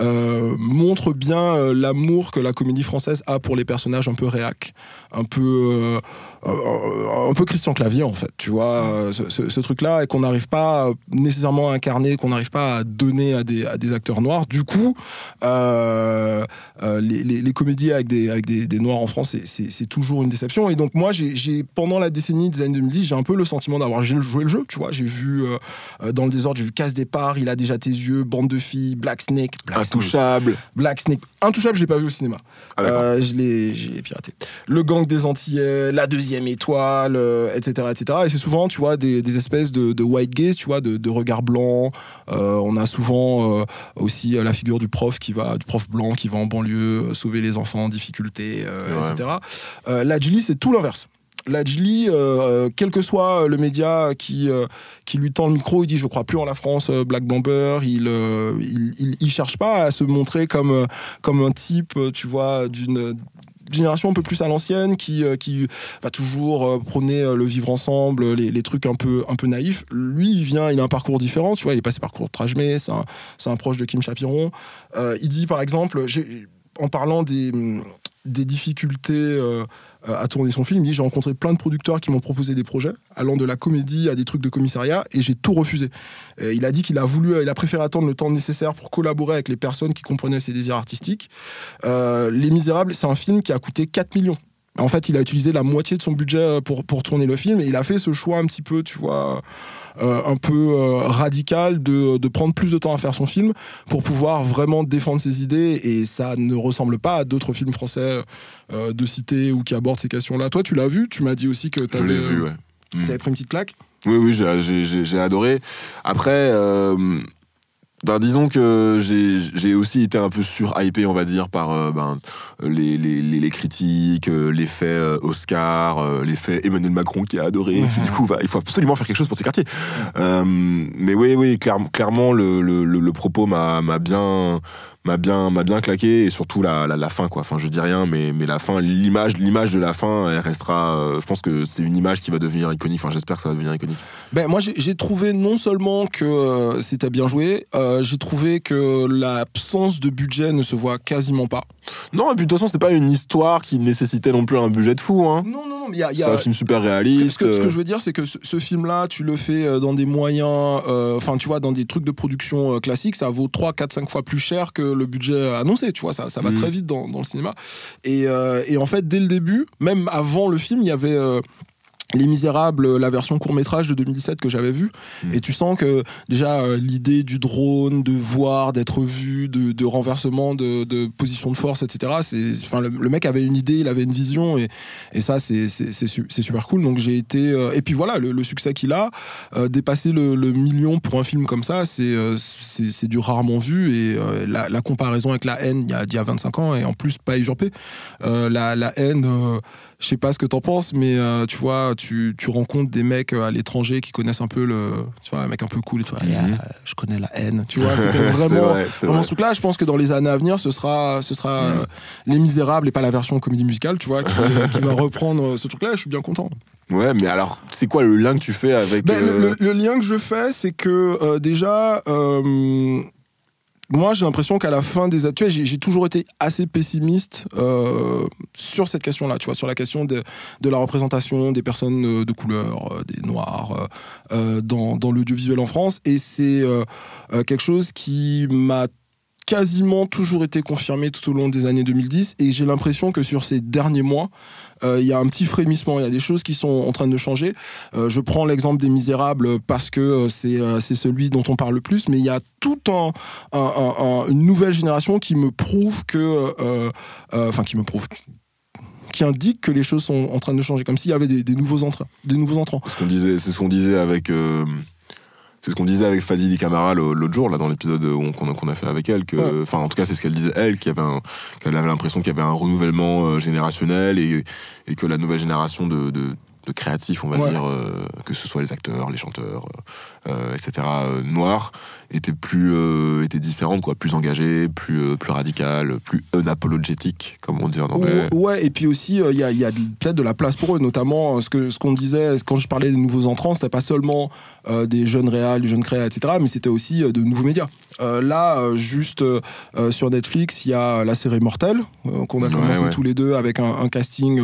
euh, montre bien l'amour que la comédie française a pour les personnages un peu réac, un peu, euh, euh, un peu Christian Clavier en fait, tu vois, euh, ce, ce- ce truc-là, et qu'on n'arrive pas nécessairement à incarner, qu'on n'arrive pas à donner à des, à des acteurs noirs. Du coup, euh, euh, les, les- les comédies avec des, avec des, des noirs en France, c'est- toujours une déception. Et donc moi, j'ai pendant la décennie des années 2010, j'ai un peu le sentiment d'avoir joué le jeu, tu vois, j'ai vu euh, euh, dans le désordre, j'ai vu Casse Départ, Il a déjà tes yeux, Bande de filles, Black Snake, Black Snake, Intouchable. Black Snake, Intouchable, je l'ai pas vu au cinéma. Ah. Euh, je l'ai piraté. Le Gang des Antillais, La Deuxième Étoile, euh, etc., etc. Et c'est souvent, tu vois, des, des espèces de, de white gaze, tu vois, de, de regard blanc. Euh, on a souvent euh, aussi la figure du prof qui va, du prof blanc qui va en banlieue sauver les enfants en difficulté, Ouais. etc. La Gilly, c'est tout l'inverse. La Gilly, quel que soit le média qui, qui lui tend le micro, il dit je crois plus en la France, Black Bomber. Il, il, il, il cherche pas à se montrer comme, comme un type, tu vois, d'une génération un peu plus à l'ancienne qui, euh, qui va toujours euh, prôner euh, le vivre ensemble, les, les trucs un peu, un peu naïfs. Lui, il vient, il a un parcours différent. Tu vois, il est passé par cours Trajmé, c'est un, un proche de Kim Chapiron. Euh, il dit par exemple, en parlant des, des difficultés à tourner son film, il dit j'ai rencontré plein de producteurs qui m'ont proposé des projets, allant de la comédie à des trucs de commissariat, et j'ai tout refusé. Euh, il a dit qu'il a voulu, il a préféré attendre le temps nécessaire pour collaborer avec les personnes qui comprenaient ses désirs artistiques. Euh, les Misérables, c'est un film qui a coûté 4 millions. En fait, il a utilisé la moitié de son budget euh, pour, pour tourner le film et il a fait ce choix un petit peu, tu vois, euh, un peu euh, radical de, de prendre plus de temps à faire son film pour pouvoir vraiment défendre ses idées et ça ne ressemble pas à d'autres films français euh, de cité ou qui abordent ces questions-là. Toi, tu l'as vu, tu m'as dit aussi que tu avais vu, ouais. Mm. pris une petite claque? Oui, oui, j'ai- adoré. Après, euh, ben, disons que j'ai aussi été un peu surhypé, on va dire, par euh, ben, les, les, les, critiques, euh, l'effet euh, Oscar, euh, l'effet Emmanuel Macron qui a adoré. qui, du coup, va, il faut absolument faire quelque chose pour ces quartiers. Euh, mais oui, oui, clair- clairement, le, le, le, le propos m'a bien m'a bien m'a bien claqué et surtout la, la, la fin quoi enfin je dis rien mais mais la fin l'image l'image de la fin elle restera euh, je pense que c'est une image qui va devenir iconique enfin j'espère que ça va devenir iconique Ben, moi, j'ai j'ai trouvé non seulement que euh, c'était bien joué, euh, j'ai trouvé que l'absence de budget ne se voit quasiment pas. Non, et puis de toute façon, c'est pas une histoire qui nécessitait non plus un budget de fou. Hein. Non, non, non, mais il y a. il y C'est un film super Ce que, réaliste. ce que- ce que euh, je veux dire, c'est que ce, ce film-là, tu le fais euh, dans des moyens, euh, enfin, tu vois, dans des trucs de production euh, classiques, ça vaut 3, 4, 5 fois plus cher que le budget annoncé, tu vois, ça, ça va Mhm. très vite dans, dans le cinéma. Et, euh, et en fait, dès le début, même avant le film, il y avait. euh, les Misérables, la version court métrage de 2017 que j'avais vue, Mhm. et tu sens que déjà euh, l'idée du drone, de voir, d'être vu, de, de renversement de, de position de force, etc. C'est, enfin, le, le mec avait une idée, il avait une vision, et, et ça c'est, c'est, c'est su- c'est super cool. Donc j'ai été, euh, et puis voilà, le, le succès qu'il a, euh, dépasser le, le million pour un film comme ça, c'est, euh, c'est, du rarement vu, et euh, la, la comparaison avec la haine il y a, d'il y a 25 ans, et en plus pas usurpée. Euh, la, la haine. Je sais pas ce que t'en penses, mais euh, tu vois, tu, tu rencontres des mecs euh, à l'étranger qui connaissent un peu le. Tu vois, un mec un peu cool tu vois, Mhm. Ah, je connais la haine. Tu vois, [LAUGHS] c'était vraiment, vrai, c'est vraiment vrai. ce truc-là. Je pense que dans les années à venir, ce sera, ce sera Mhm. euh, Les Misérables et pas la version comédie musicale, tu vois, qui, qui va reprendre ce truc-là. Je suis bien content. Ouais, mais alors, c'est quoi le lien que tu fais avec. Ben, le- euh, le, le lien que je fais, c'est que déjà, moi j'ai l'impression qu'à la fin des tu vois, j'ai toujours été assez pessimiste euh, sur cette question-là, tu vois, sur la question de, la représentation des personnes euh, de couleur, euh, des noirs euh, dans, dans l'audiovisuel en France, et c'est quelque chose qui m'a quasiment toujours été confirmé tout au long des années 2010 et j'ai l'impression que sur ces derniers mois il y a un petit frémissement il y a des choses qui sont en train de changer euh, je prends l'exemple des Misérables parce que euh, c'est euh, c'est celui dont on parle le plus, mais il y a tout un, un- un- un- une nouvelle génération qui me prouve que, euh, euh, enfin qui me prouve, qui indique que les choses sont en train de changer, comme s'il y avait des, nouveaux entrants, entrants. ce qu'on disait, c'est ce qu'on disait avec. euh, c'est ce qu'on disait avec Fadili Camara l'autre jour, là, dans l'épisode qu'on a, fait avec elle. que Ouais. Enfin, en tout cas, c'est ce qu'elle disait, elle, qu'il y avait qu'elle avait l'impression qu'il y avait un renouvellement euh, générationnel et, et que la nouvelle génération de, de, de créatifs, on va Ouais. dire, euh, que ce soit les acteurs, les chanteurs, euh, euh, etc., euh, noirs, était plus euh, était différente, quoi, plus engagée, plus, plus radicale, plus unapologétique, comme on dit en anglais. Ouais, et puis aussi, il y a, y a peut-être de la place pour eux, notamment ce que ce qu'on disait quand je parlais des nouveaux entrants, c'était pas seulement des jeunes réals, des jeunes créas, etc., mais c'était aussi de nouveaux médias. Là, juste sur Netflix, il y a la série Mortel, euh, qu'on a Ouais, commencé ouais. tous les deux avec un, un casting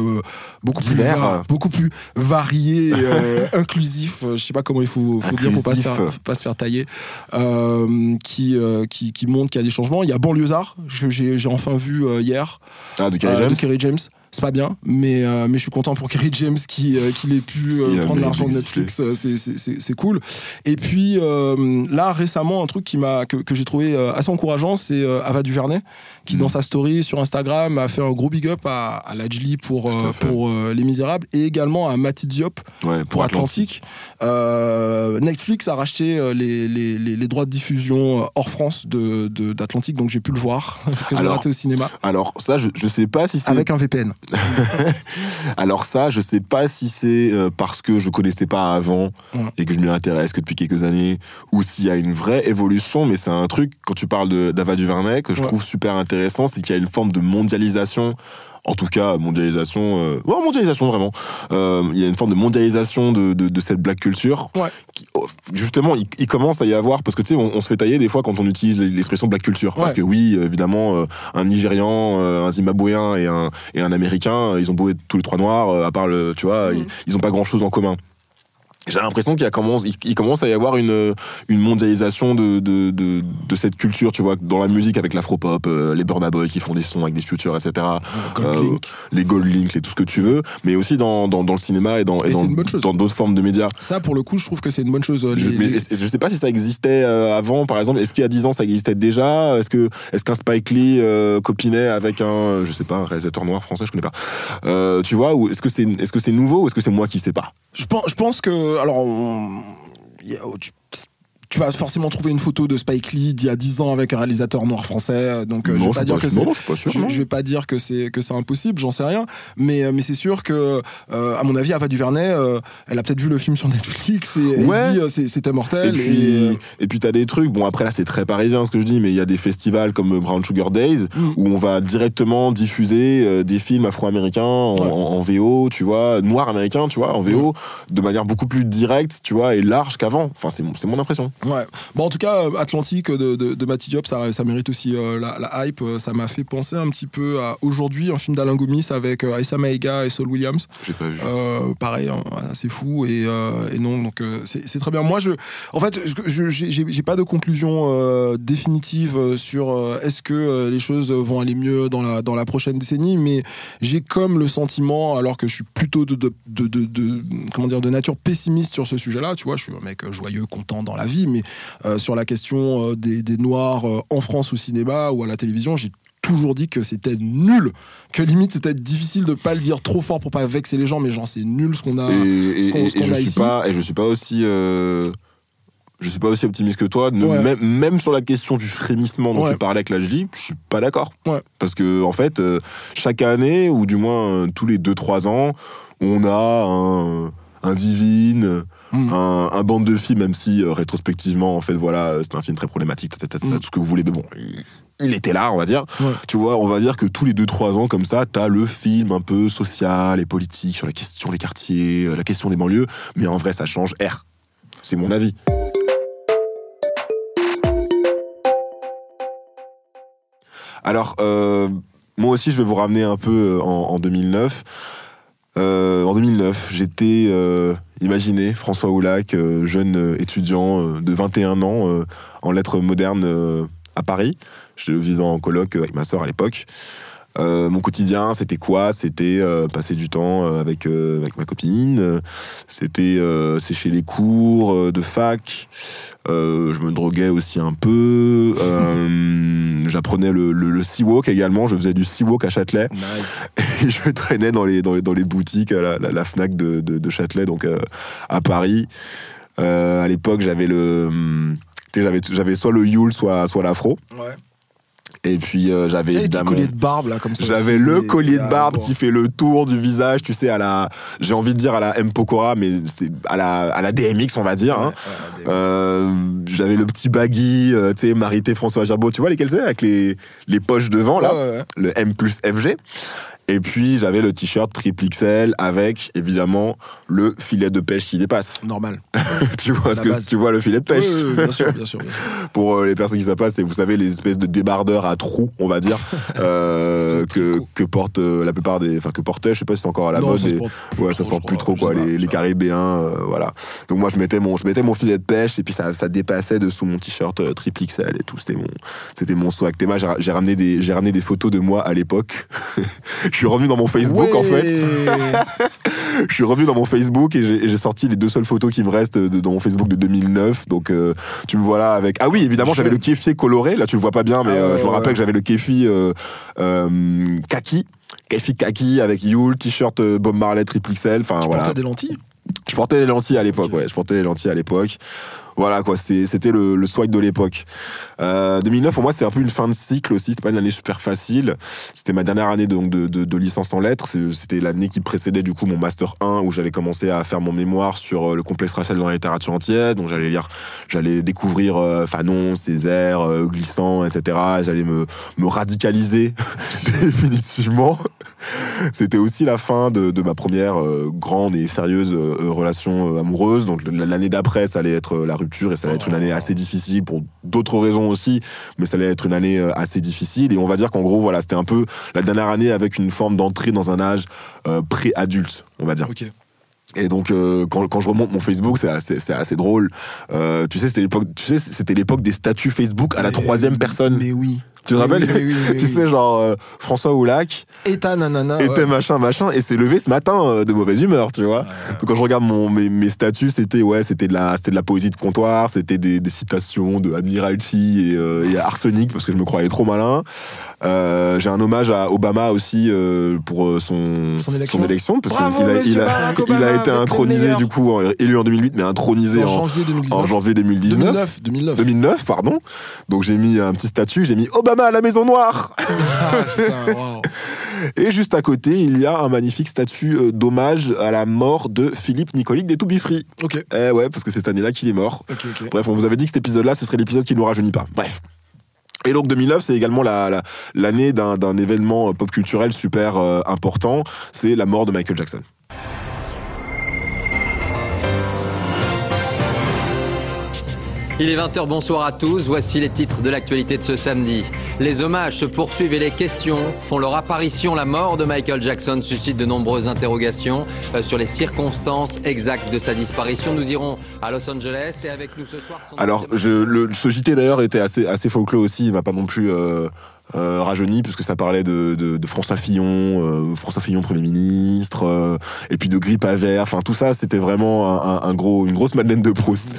beaucoup, plus va- beaucoup plus varié, euh, inclusif, euh, je sais pas comment il faut, faut dire pour pas se, faire, pas se faire tailler, euh, qui, qui, qui montre qu'il y a des changements. Il y a Banlieusard, j'ai enfin vu hier. Ah, de Kerry James de Kerry James. C'est pas bien, mais, euh, mais je suis content pour Kerry James qui, euh, qu'il ait pu euh, prendre l'argent de. Netflix. c'est- cool. Et puis là, récemment, un truc qui m'a que, que j'ai trouvé assez encourageant, c'est Ava Duvernay, qui Mm. dans sa story sur Instagram a fait un gros big up à, à Lajli pour, euh, pour euh, Les Misérables et également à Mati Diop ouais, pour Atlantique. Euh, Netflix a racheté les, les, les, les droits de diffusion hors France de de- d'Atlantique, donc j'ai pu le voir [LAUGHS] parce que j'ai raté au cinéma Alors, ça, je, je sais pas si c'est. avec un VPN. [LAUGHS] Alors ça, je sais pas si c'est parce que je connaissais pas avant et que je m'y intéresse que depuis quelques années, ou s'il y a une vraie évolution. Mais c'est un truc quand tu parles de d'Ava Duvernay que je Ouais. trouve super intéressant, c'est qu'il y a une forme de mondialisation en tout cas mondialisation euh, ouais, mondialisation vraiment. Euh, il y a une forme de mondialisation de, de, de cette black culture Ouais. qui, oh, justement il, il commence à y avoir parce que tu sais on, on se fait tailler des fois quand on utilise l'expression black culture. Parce que oui évidemment euh, un Nigérian euh, un Zimbabwéen et un et un Américain ils ont beau être tous les trois noirs à part le tu vois ils, ils ont pas grand chose en commun j'ai l'impression qu'il y a commence, il, commence à y avoir une, une mondialisation de, de, de, de cette culture, tu vois, dans la musique avec l'afro-pop, euh, les Burna Boy qui font des sons avec des futurs, etc. Gold Euh, Link. les Gold Link, les tout ce que tu veux, mais aussi dans, dans, dans le cinéma et dans, et Et dans, d'autres formes de médias. Ça, pour le coup, je trouve que c'est une bonne chose. euh, Je, mais les- est-ce- je sais pas si ça existait euh, avant, par exemple. Est-ce qu'il y a 10 ans ça existait déjà? Est-ce que est-ce qu'un Spike Lee euh, copinait avec un, je sais pas, un réalisateur noir français, je connais pas. Euh, tu vois, ou est-ce que c'est est-ce que c'est nouveau ou est-ce que c'est moi qui sais pas? Je pense, je pense que. Alors, on- y a- tu, tu vas forcément trouver une photo de Spike Lee d'il y a 10 ans avec un réalisateur noir français. Donc, euh, je Non, vais je pas suis dire pas- que c'est. je pas je, vais pas dire que c'est que c'est impossible, j'en sais rien. Mais, euh, mais c'est sûr que, euh, à mon avis, Ava DuVernay, euh, elle a peut-être vu le film sur Netflix et elle Ouais. dit euh, c'est- c'était Et mortel. puis, euh, et puis t'as des trucs, bon après là c'est très parisien ce que je dis, mais il y a des festivals comme Brown Sugar Days Mm. où on va directement diffuser euh, des films afro-américains en, Ouais. en- en VO, tu vois, noirs américains, tu vois, en VO, de manière beaucoup plus directe, tu vois, et large qu'avant. Enfin c'est mon impression. Ouais. Bon, en tout cas, euh, Atlantique de, de, de Matty Job, ça, ça mérite aussi euh, la, la hype. Euh, Ça m'a fait penser un petit peu à aujourd'hui un film d'Alain Gomis avec euh, Aïssa Maïga et Saul Williams. J'ai pas vu. Euh, pareil, hein, assez fou et, euh, et non, donc euh, c'est c'est très bien. Moi, je, en fait, j'ai pas de conclusion euh, définitive euh, sur euh, est-ce que euh, les choses vont aller mieux dans la dans la prochaine décennie, mais j'ai comme le sentiment, alors que je suis plutôt de, de, de, de- de- comment dire de nature pessimiste sur ce sujet-là. Tu vois, je suis un mec joyeux, content dans la vie, mais euh, sur la question euh, des, des noirs euh, en France au cinéma ou à la télévision, j'ai toujours dit que c'était nul, que limite c'était difficile de pas le dire trop fort pour pas vexer les gens, mais genre c'est nul ce qu'on a. et, je a suis ici. pas et je suis pas aussi euh, je suis pas aussi optimiste que toi Ouais. même, même sur la question du frémissement dont Ouais. tu parlais avec l'HD je suis pas d'accord Ouais. parce que en fait euh, chaque année ou du moins euh, tous les 2-3 ans on a un, un divine Mm. un, un bande de films même si euh, rétrospectivement en fait voilà euh, c'est un film très problématique ta, ta, ta, ta, Mm. tout ce que vous voulez mais bon il, il était là on va dire Ouais. tu vois, on va dire que tous les 2-3 ans, comme ça, t'as le film un peu social et politique sur la question des quartiers, euh, la question des banlieues, mais en vrai, ça change R. C'est mon avis. Alors, euh, moi aussi, je vais vous ramener un peu en, en 2009. Euh, en 2009, j'étais, euh, imaginez, François Oulac, euh, jeune étudiant de 21 ans en lettres modernes à Paris. Je vivais en coloc avec ma sœur à l'époque. Euh, mon quotidien, c'était quoi? C'était euh, passer du temps euh, avec, euh, avec ma copine. C'était sécher les cours de fac. Je me droguais aussi un peu. J'apprenais le, le, le sea-walk également. Je faisais du sea-walk à Châtelet. Nice. [LAUGHS] Et je traînais dans les, dans les, dans les boutiques, à la, la, la Fnac de, de, de Châtelet, donc à Paris. À l'époque, j'avais le. j'avais soit le Yule, soit, soit l'afro. Ouais. Et puis euh, j'avais évidemment. colliers de barbe là comme ça. J'avais le collier de barbe qui fait le tour du visage, tu sais, à la, j'ai envie de dire à la M. Pokora, mais c'est à la, à la DMX, on va dire. hein. Ouais, Euh, j'avais le petit baggy, euh, tu sais, Marité François Gerbeau, tu vois lesquels c'est Avec les, les poches devant, là, ouais. le M plus FG. Et puis j'avais le t-shirt triple XL avec évidemment le filet de pêche qui dépasse. Normal. [LAUGHS] tu vois ce que tu vois le filet de pêche Oui, oui, oui, bien sûr, bien sûr. bien sûr. [LAUGHS] pour euh, les personnes qui savent pas, c'est vous savez les espèces de débardeurs à trous, on va dire, [LAUGHS] euh, que, que portent euh, la plupart des, enfin que portaient, je sais pas si c'est encore à la Non, mode, ça se porte plus ouais, ça se trop, porte plus trop quoi, les, les. Caribéens, voilà. Donc moi je mettais mon, je mettais mon filet de pêche et puis ça, ça dépassait dessous mon t-shirt triple XL et tout, c'était mon, c'était mon swag. J'ai ramené des, j'ai ramené des photos de moi à l'époque. Je suis revenu dans mon Facebook en fait. [LAUGHS] je suis revenu dans mon Facebook et j'ai sorti les deux seules photos qui me restent de- dans mon Facebook de 2009. Donc euh, tu me vois là avec. Ah oui, évidemment, j'avais le kéfi coloré. Là, tu le vois pas bien, mais Ah euh, je me rappelle que j'avais le kéfi euh, kaki. Kéfi kaki avec Yule, t-shirt Bob Marley triple XL. Enfin Tu voilà. portais des lentilles? Je portais les lentilles à l'époque, ouais. Je portais les lentilles à l'époque. Voilà quoi, c'était le, swag de l'époque. Euh, 2009 pour moi c'était un peu une fin de cycle aussi, c'était pas une année super facile. C'était ma dernière année donc de, de, de licence en lettres. C'était l'année qui précédait du coup mon master 1 où j'allais commencer à faire mon mémoire sur euh, le complexe racial dans la littérature entière. Donc j'allais lire, j'allais découvrir euh, Fanon, Césaire, euh, Glissant, etc. J'allais me radicaliser [LAUGHS] définitivement. C'était aussi la fin de, de ma première euh, grande et sérieuse euh, relation euh, amoureuse. Donc l'année d'après, ça allait être euh, la rupture et ça allait être une année assez difficile pour d'autres raisons aussi, mais ça allait être une année euh, assez difficile. Et on va dire qu'en gros, voilà, c'était un peu la dernière année avec une forme d'entrée dans un âge euh, pré-adulte, on va dire. Et donc euh, quand, quand je remonte mon Facebook, c'est assez, c'est assez drôle. Euh, tu sais, c'était l'époque, tu sais, c'était l'époque des statuts Facebook à la troisième personne. Mais oui. Tu te rappelles oui, oui, Tu sais, genre euh, François Oulac nanana. était ouais. machin machin et s'est levé ce matin euh, de mauvaise humeur tu vois Donc, quand je regarde mon, mes, mes statuts c'était ouais c'était de la de la poésie de comptoir c'était des, des citations de Admiralty et, euh, et Arsenic parce que je me croyais trop malin Euh, j'ai un hommage à Obama aussi pour son, Son élection. parce qu'il a, il a, il a été intronisé du coup en- élu en 2008 mais intronisé En en, janvier 2019. en janvier 2019 2009. 2009. 2009 pardon donc j'ai mis un petit statut j'ai mis Obama à la Maison Noire Ah, putain. [LAUGHS] Et juste à côté, il y a un magnifique statut euh, d'hommage à la mort de Philippe Nicolique des To Be Free. Ok. Eh ouais, parce que c'est cette année-là qu'il est mort. Bref, on vous avait dit que cet épisode-là, ce serait l'épisode qui ne nous rajeunit pas. Bref. Et donc 2009, c'est également la- la- l'année d'un d'un événement euh, pop culturel super euh, important. C'est la mort de Michael Jackson. Il est 20h, bonsoir à tous. Voici les titres de l'actualité de ce samedi. Les hommages se poursuivent et les questions font leur apparition. La mort de Michael Jackson suscite de nombreuses interrogations euh, sur les circonstances exactes de sa disparition. Nous irons à Los Angeles et avec nous ce soir. son- Alors, je, le, ce JT d'ailleurs était assez, assez folklore aussi. Il m'a pas non plus euh, euh, rajeuni, puisque ça parlait de, de, de François Fillon, euh, François Fillon Premier ministre, euh, et puis de grippe aviaire. Enfin, tout ça, c'était vraiment un, gros, une grosse Madeleine de Proust.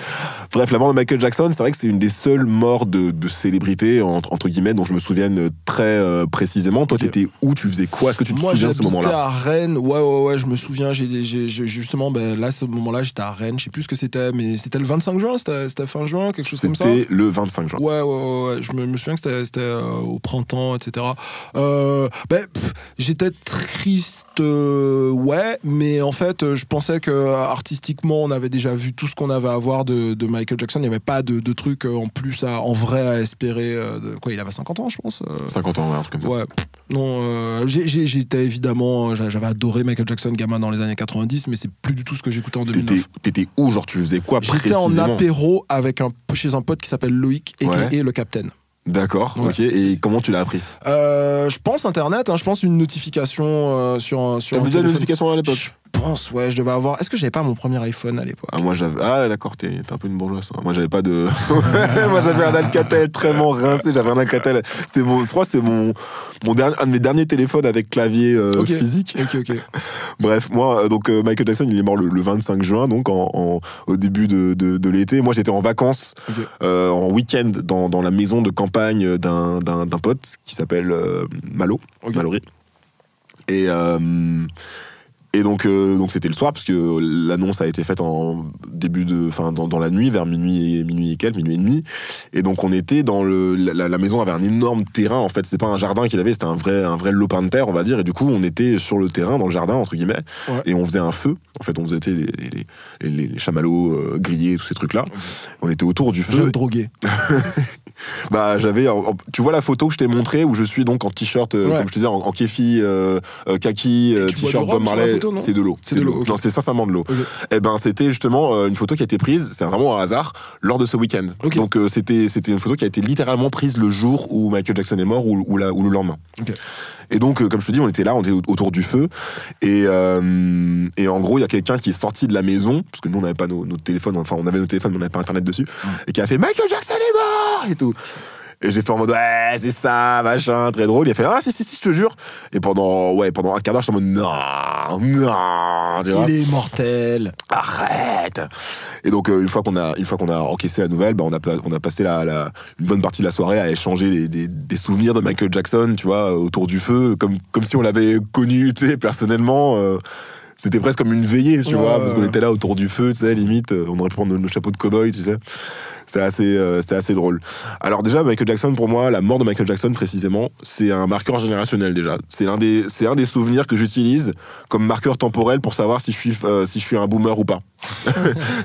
Bref, la mort de Michael Jackson, c'est vrai que c'est une des seules morts de, de célébrité, entre, entre guillemets, dont je me souvienne très euh, précisément. Toi, t'étais où? Tu faisais quoi? Est-ce que tu te Moi, souviens de ce moment-là? à Rennes. Ouais, ouais, ouais, je me souviens. J'ai, j'ai- j'ai- justement, ben, là, ce moment-là, j'étais à Rennes. Je sais plus ce que c'était, mais c'était le 25 juin, c'était, c'était fin juin, quelque chose comme ça? C'était le 25 juin. Ouais, ouais, ouais, ouais. Je me, me souviens que c'était, c'était, au printemps, etc. Euh, ben, j'étais triste, euh, ouais, mais en fait, euh, je pensais que euh, artistiquement, on avait déjà vu tout ce qu'on avait à voir de, de Michael Jackson. Il n'y avait pas de, euh, en plus, à, en vrai, à espérer. de, quoi, il avait 50 ans, je pense. euh. 50 ans, ouais, un truc comme ça. Ouais, non, euh, j'étais évidemment, j'a- j'avais adoré Michael Jackson gamin dans les années 90, mais c'est plus du tout ce que j'écoutais en T'étais, 2009. t'étais où Genre, tu faisais quoi J'étais en précisément? apéro avec un, chez un pote qui s'appelle Loïc et Ouais. qui est le capitaine. D'accord, Ouais. ok. Et comment tu l'as appris Euh, je pense internet, hein, je pense une notification euh, sur un- sur. Un déjà une notification à l'époque pense, ouais, je devais avoir. Est-ce que j'avais pas mon premier iPhone à l'époque Ah, moi j'avais. Ah, d'accord, t'es t'es un peu une bourgeoise. toi. Moi j'avais pas de. [LAUGHS] moi j'avais un Alcatel très rincé. J'avais un Alcatel. C'était mon. Je crois c'était mon, mon dernier, un de mes derniers téléphones avec clavier euh, physique. Ok, ok. [LAUGHS] Bref, moi, euh, donc euh, Michael Jackson, il est mort le, le 25 juin, donc en, en- au début de, de, de l'été. Moi j'étais en vacances, euh, en week-end, dans, dans la maison de campagne d'un d'un- d'un pote qui s'appelle Malo. Ok. Mallory. Et. Et donc, euh, donc c'était le soir parce que l'annonce a été faite en début de, enfin dans, dans la nuit, vers minuit et minuit et quelques, minuit et demi. Et donc on était dans le, la, la maison avait un énorme terrain. En fait, c'est pas un jardin qu'il avait, c'était un vrai, un vrai lopin de terre, on va dire. Et du coup, on était sur le terrain, dans le jardin entre guillemets, Ouais. et on faisait un feu. En fait, on faisait les, les, les, les chamallows euh, grillés, tous ces trucs là. On était autour du feu. me droguer. [LAUGHS] Bah j'avais, tu vois la photo que je t'ai montrée où je suis donc en t-shirt, euh, Ouais. comme je te disais, en, en kéfi, euh, kaki, t-shirt Bob Marley. Photo, non C'est de l'eau. C'est de l'eau. Non, c'est sincèrement de l'eau. Et ben c'était justement euh, une photo qui a été prise, c'est vraiment un hasard, lors de ce week-end. Donc euh, c'était c'était une photo qui a été littéralement prise le jour où Michael Jackson est mort ou, ou, la- ou le lendemain. Et donc, euh, comme je te dis, on était là, on était au- autour du feu. Et, euh, et en gros, il y a quelqu'un qui est sorti de la maison, parce que nous, on n'avait pas nos, nos téléphones, enfin, on avait nos téléphones, mais on n'avait pas Internet dessus, et qui a fait Michael Jackson est mort Et tout. Et j'ai fait en mode, ouais, c'est ça, machin, très drôle. Il a fait, ah, si, si, si, je te jure. Et pendant, ouais, pendant un quart d'heure, j'étais en mode, non, non, tu vois. Il est immortel. Arrête Et donc euh, une fois qu'on a une fois qu'on a encaissé la nouvelle, bah, on a on a passé la, la- une bonne partie de la soirée à échanger des, des- des souvenirs de Michael Jackson, tu vois, autour du feu, comme comme si on l'avait connu, tu sais, personnellement. euh, c'était presque comme une veillée, tu Ouais, vois, ouais, parce qu'on était là autour du feu, tu sais, limite, euh, on aurait pu prendre nos chapeaux de cow-boy, tu sais. C'était assez, euh, c'était assez drôle. Alors déjà, Michael Jackson, pour moi, la mort de Michael Jackson précisément, c'est un marqueur générationnel déjà. C'est un des, c'est un des souvenirs que j'utilise comme marqueur temporel pour savoir si je suis, euh, si je suis un boomer ou pas. [LAUGHS]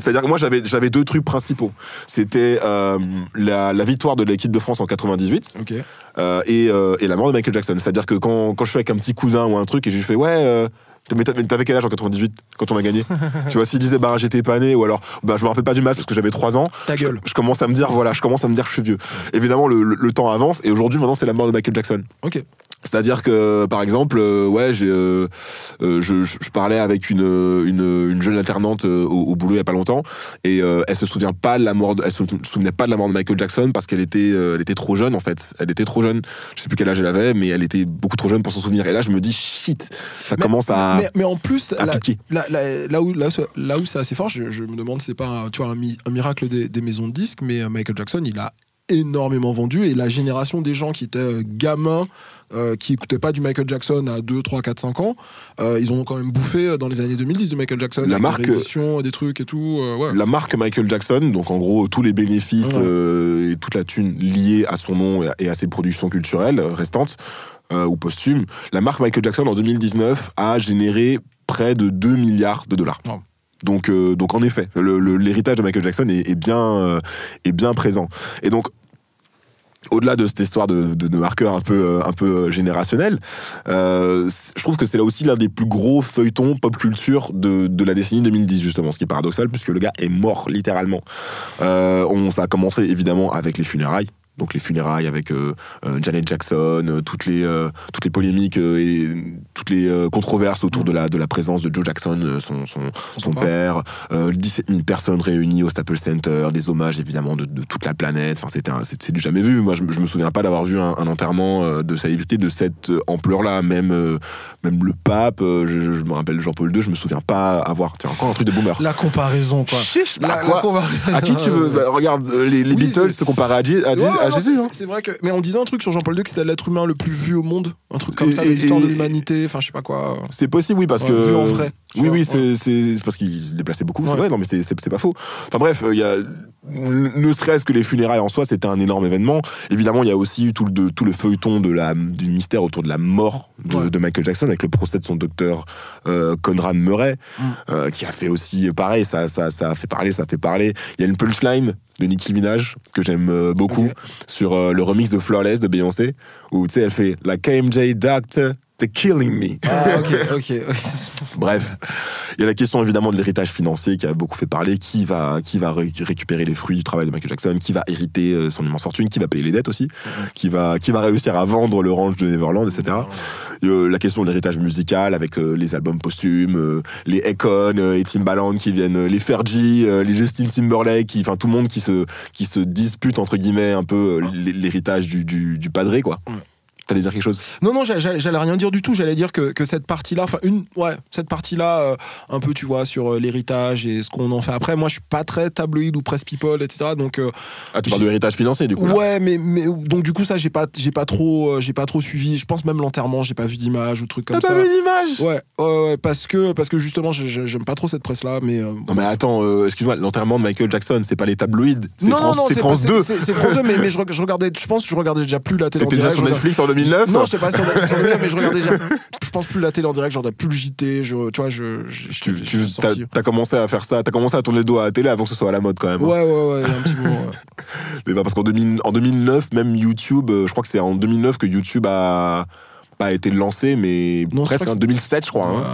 C'est-à-dire que moi, j'avais, j'avais deux trucs principaux. C'était euh, la, la victoire de l'équipe de France en 98 Ok. euh, et, et la mort de Michael Jackson. C'est-à-dire que quand, quand je suis avec un petit cousin ou un truc et je lui fais ouais. Mais t'avais quel âge en 98 quand on a gagné [LAUGHS] Tu vois, s'il disait bah j'étais pas né ou alors bah je me rappelle pas du match parce que j'avais 3 ans, Ta gueule. je commence à me dire voilà, je commence à me dire que je suis vieux. Évidemment le, le- le temps avance et aujourd'hui maintenant c'est la mort de Michael Jackson. Ok. C'est-à-dire que, par exemple, euh, ouais, euh, euh, je, je- je parlais avec une, une, une jeune alternante au, au boulot il y a pas longtemps, et elle se souvient pas de la mort, de- elle se souvenait pas de la mort de Michael Jackson parce qu'elle était, elle était trop jeune en fait. Elle était trop jeune. Je sais plus quel âge elle avait, mais elle était beaucoup trop jeune pour s'en souvenir. Et là, je me dis shit, ça Mais- commence à. Mais, mais en plus, à là, piquer. là, là- là où, là, où- là où c'est assez fort, je, je me demande, si c'est pas un, tu vois, un, mi- un miracle des, des maisons de disques, mais Michael Jackson, il a énormément vendu et la génération des gens qui étaient euh, gamins, euh, qui écoutaient pas du Michael Jackson à 2, 3, 4, 5 ans, euh, ils ont quand même bouffé euh, dans les années 2010 de Michael Jackson. La marque- Des trucs et tout. ouais. La marque Michael Jackson, donc en gros tous les bénéfices Ouais. et toute la thune liée à son nom et à, ses productions culturelles restantes ou posthumes, la marque Michael Jackson en 2019 a généré près de 2 milliards de dollars. Donc, donc en effet, l'héritage de Michael Jackson est, est bien, est bien présent. Et donc, au-delà de cette histoire de, de, de marqueur un peu, euh, un peu générationnel, euh, c- je trouve que c'est là aussi l'un des plus gros feuilletons pop culture de, de la décennie 2010, justement, ce qui est paradoxal, puisque le gars est mort, littéralement. Euh, on, ça a commencé évidemment avec les funérailles. Donc les funérailles avec euh, euh, Janet Jackson, euh, toutes les euh, toutes les polémiques euh, et toutes les euh, controverses autour de la de la présence de Joe Jackson, son son, son père, euh, 17 000 personnes réunies au Staples Center, des hommages évidemment de, de toute la planète. Enfin c'était c'est du jamais vu. Moi je, me- je me souviens pas d'avoir vu un, un enterrement euh, de célébrité de cette ampleur-là. Même euh, même le pape, euh, je, je- je me rappelle Jean-Paul II, je me souviens pas avoir. Tiens encore un truc de boomer. La comparaison, quoi. Chiche, La- bah, la quoi comparaison. À qui tu veux? Bah, Regarde, les, les Oui, Beatles se comparent à, Ouais, à non, Jésus. c'est- hein. C'est vrai que. Mais on disait un truc sur Jean-Paul II que c'était l'être humain le plus vu au monde. Un truc comme Et- ça, l'histoire de l'humanité. Enfin, je sais pas quoi. C'est possible, oui, parce Ouais, que. vu en vrai, Oui, oui, ouais. c'est parce qu'il se déplaçait beaucoup. C'est Ouais. vrai, non, mais c'est pas faux. Enfin bref, euh, il y a. Ne serait-ce que les funérailles en soi, c'était un énorme événement. Évidemment, il y a aussi eu tout le, de- tout le feuilleton de la, du mystère autour de la mort de, Ouais. de Michael Jackson avec le procès de son docteur euh, Conrad Murray, Mm. euh, qui a fait aussi pareil, ça, ça, ça a fait parler, ça a fait parler. Il y a une punchline de Nicki Minaj que j'aime beaucoup sur euh, le remix de Flawless de Beyoncé, où tu sais, elle fait la KMJ Doctor, they're killing me. Ah, ok, ok. [LAUGHS] Bref, il y a la question évidemment de l'héritage financier qui a beaucoup fait parler. Qui va, qui va ré- récupérer les fruits du travail de Michael Jackson Qui va hériter euh, son immense fortune Qui va payer les dettes aussi qui, va, qui va réussir à vendre le ranch de Neverland, etc. Euh, la question de l'héritage musical avec euh, les albums posthumes, euh, les euh, et Timbaland qui viennent, les Fergie, les Justin Timberlake, enfin tout le monde qui se, qui se dispute entre guillemets un peu l'hé- l'héritage du, du, du padré, quoi. T'allais dire quelque chose Non, non, j'allais rien dire du tout. J'allais dire que, que cette partie-là, enfin, une, ouais, cette partie-là, euh, un peu, tu vois, sur euh, l'héritage et ce qu'on en fait après. Moi, je suis pas très tabloïd ou presse people, etc. Donc, euh, Ah, tu parles de l'héritage financier du coup là. ouais, mais, mais donc du coup, ça, j'ai pas, j'ai pas trop, j'ai pas trop suivi. Je pense même l'enterrement, j'ai pas vu d'image ou truc comme T'as ça. pas vu l'image? Ouais, ouais, ouais, parce que, parce que justement, j'aime pas trop cette presse-là, mais. Non mais attends, excuse-moi, l'enterrement de Michael Jackson, c'est pas les tabloïds, c'est France, non, non, c'est pas- France 2. C'est France 2, mais, mais je, reg- je regardais, je pense que je regardais déjà plus la télé T'étais déjà sur Netflix en 2009 Non, j'étais pas sur Netflix, mais je regardais déjà. [LAUGHS] Je pense plus la télé en direct, je regardais plus le JT, je, tu vois, je. je- je- Tu, je- tu je t'as, t'as commencé à faire ça, t'as commencé à tourner le dos à la télé avant que ce soit à la mode quand même. hein. Ouais, ouais, ouais, un petit moment. ouais. [LAUGHS] Mais bah, parce qu'en 2000 en 2009, même YouTube, euh, je crois que c'est en 2009 que YouTube a pas été lancé, mais Non, presque en que 2007, je crois. hein.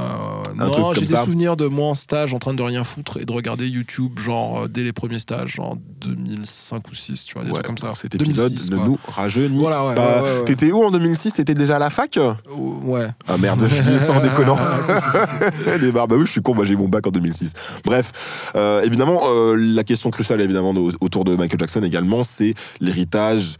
Un truc Non, j'ai des ça. souvenirs de moi en stage en train de rien foutre et de regarder YouTube, genre euh, dès les premiers stages, genre 2005 ou 6, tu vois, des Ouais, trucs comme ça. Cet épisode 2006, ne nous rajeunit Voilà, ouais, pas. ouais. T'étais où en 2006 T'étais déjà à la fac? Oh, Ouais. Ah merde, je dis en déconnant. Ah, [LAUGHS] Des barres. Bah oui, je suis con, moi j'ai eu mon bac en 2006. Bref, euh, évidemment, euh, la question cruciale évidemment de- autour de Michael Jackson également, c'est l'héritage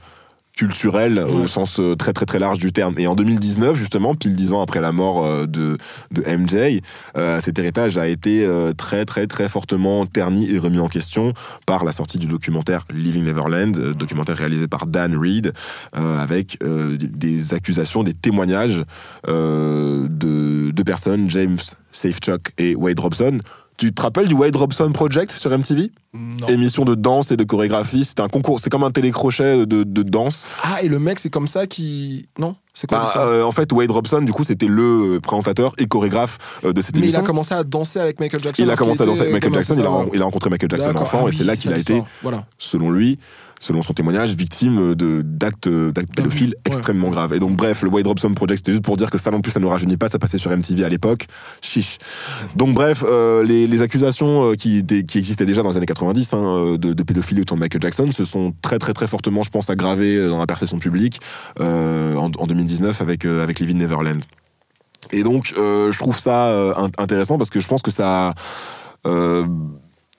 culturelle au sens euh, très très très large du terme. Et en 2019, justement, pile dix ans après la mort euh, de, de MJ, euh, cet héritage a été très très très fortement terni et remis en question par la sortie du documentaire Living Neverland, documentaire réalisé par Dan Reed, euh, avec euh, des- accusations, des témoignages de deux personnes, James Safechuck et Wade Robson. Tu te rappelles du Wade Robson Project sur MTV Non. Émission de danse et de chorégraphie. C'était un concours, c'est comme un télécrochet de, de danse. Ah, et le mec, c'est comme ça qui. Non C'est quoi Bah, l'histoire euh, en fait, Wade Robson, du coup, c'était le présentateur et chorégraphe euh, de cette Mais il émission. a commencé à danser avec Michael Jackson. Il a commencé à danser avec Michael Jackson, il a, il rencontré Michael Jackson enfant, Ah et c'est oui, là qu'il a c'est été. Voilà. selon lui, selon son témoignage, victime d'actes pédophiles ouais. extrêmement graves. Et donc, bref, le Wade Robson Project, c'était juste pour dire que ça non plus, ça ne rajeunit pas, ça passait sur MTV à l'époque. Chiche. Donc, bref, euh, les, les accusations euh, qui, existaient déjà dans les années 90 hein, euh, de, de pédophilie autour de Michael Jackson se sont très, très, très fortement, je pense, aggravées dans la perception publique euh, en, en 2019 avec, euh, avec Living Neverland. Et donc, je trouve ça int- intéressant parce que je pense que ça. euh,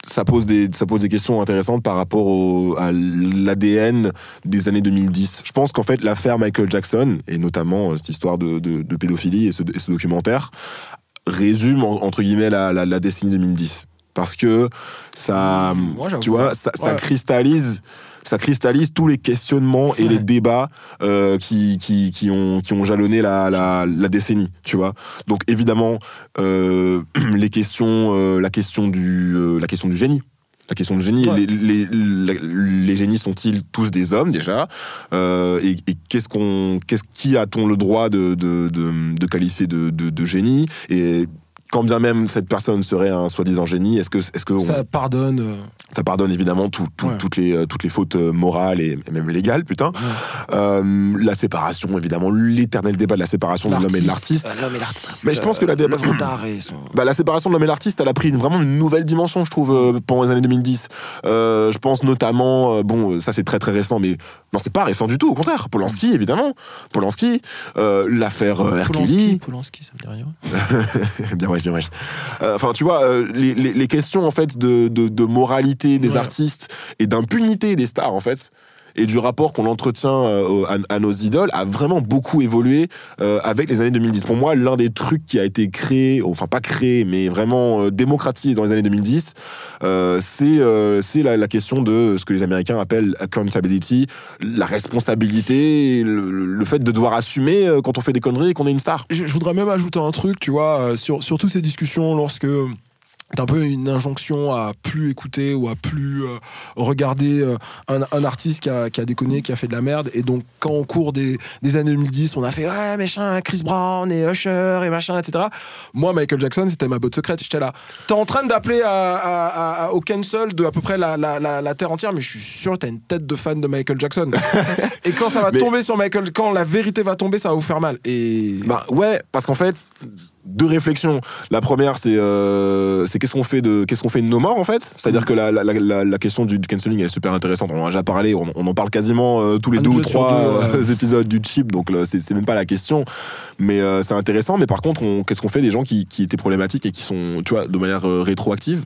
ça pose, des, ça pose des questions intéressantes par rapport au, à l'ADN des années 2010. Je pense qu'en fait, l'affaire Michael Jackson, et notamment euh, cette histoire de, de- de pédophilie et ce, et ce documentaire, résume, en- entre guillemets, la, la, la décennie 2010. Parce que ça, tu vois, ça, cristallise ça cristallise tous les questionnements et les débats euh, qui, qui, qui, ont, qui ont jalonné la, la, la décennie, tu vois. Donc évidemment, euh, [CLEARS THROAT] les questions, euh, la, question du, la question du génie. La question du génie, Ouais. les, les, les- les génies sont-ils tous des hommes déjà? Euh, Et, et qu'est-ce qu'on, qu'est-ce, qui a-t-on le droit de, de, de, de qualifier de, de, de génie? Et quand bien même cette personne serait un soi-disant génie, est-ce que, est-ce que on- Ça pardonne. euh, ça pardonne évidemment tout- tout- Ouais. toutes, les, euh, toutes les fautes euh, morales et, même légales, putain. Euh, la séparation, évidemment, l'éternel débat de la séparation de l'homme et de l'artiste. L'homme et l'artiste. Mais je pense que la débat- son- Bah, la séparation de l'homme et l'artiste, elle a pris une- vraiment une nouvelle dimension, je trouve, pendant les années 2010. Euh, je pense notamment, bon, ça c'est très très récent, mais non, c'est pas récent du tout, au contraire. Polanski, évidemment. Polanski, l'affaire R. Kelly. Polanski, ça me dit rien. [LAUGHS] [LAUGHS] bien wesh, bien wesh. Euh, Enfin, tu vois, euh, les, les- les questions en fait de, de, de moralité des Ouais. artistes et d'impunité des stars en fait. Et du rapport qu'on entretient euh, à, nos idoles a vraiment beaucoup évolué euh, avec les années 2010. Pour moi, l'un des trucs qui a été créé, enfin pas créé, mais vraiment euh, démocratisé dans les années 2010, euh, c'est c'est la, question de ce que les Américains appellent accountability, la responsabilité, le, fait de devoir assumer quand on fait des conneries et qu'on est une star. Je, je voudrais même ajouter un truc, tu vois, sur, sur toutes ces discussions, lorsque t'as un peu une injonction à plus écouter ou à plus euh, regarder euh, un, un artiste qui a, qui a déconné, qui a fait de la merde. Et donc, quand au cours des, des années 2010, on a fait ouais, machin, Chris Brown et Usher et machin, etc. Moi, Michael Jackson, c'était ma botte secrète. J'étais là. T'es en train d'appeler à, à- à- à- au cancel de à peu près la, la, la, la terre entière, mais je suis sûr que t'as une tête de fan de Michael Jackson. [LAUGHS] et quand ça va Mais- tomber sur Michael, quand la vérité va tomber, ça va vous faire mal. Et Bah ouais, parce qu'en fait, deux réflexions. La première, c'est euh, c'est qu'est-ce qu'on fait de qu'est-ce qu'on fait de nos morts en fait? C'est-à-dire que la, la, la, la question du, du cancelling est super intéressante. On en a déjà parlé. On, on en parle quasiment euh, tous les Un deux ou trois deux, euh, [LAUGHS] épisodes du chip. Donc là, c'est même pas la question. Mais c'est intéressant. Mais par contre, on- qu'est-ce qu'on fait des gens qui, qui étaient problématiques et qui sont, tu vois, de manière rétroactive?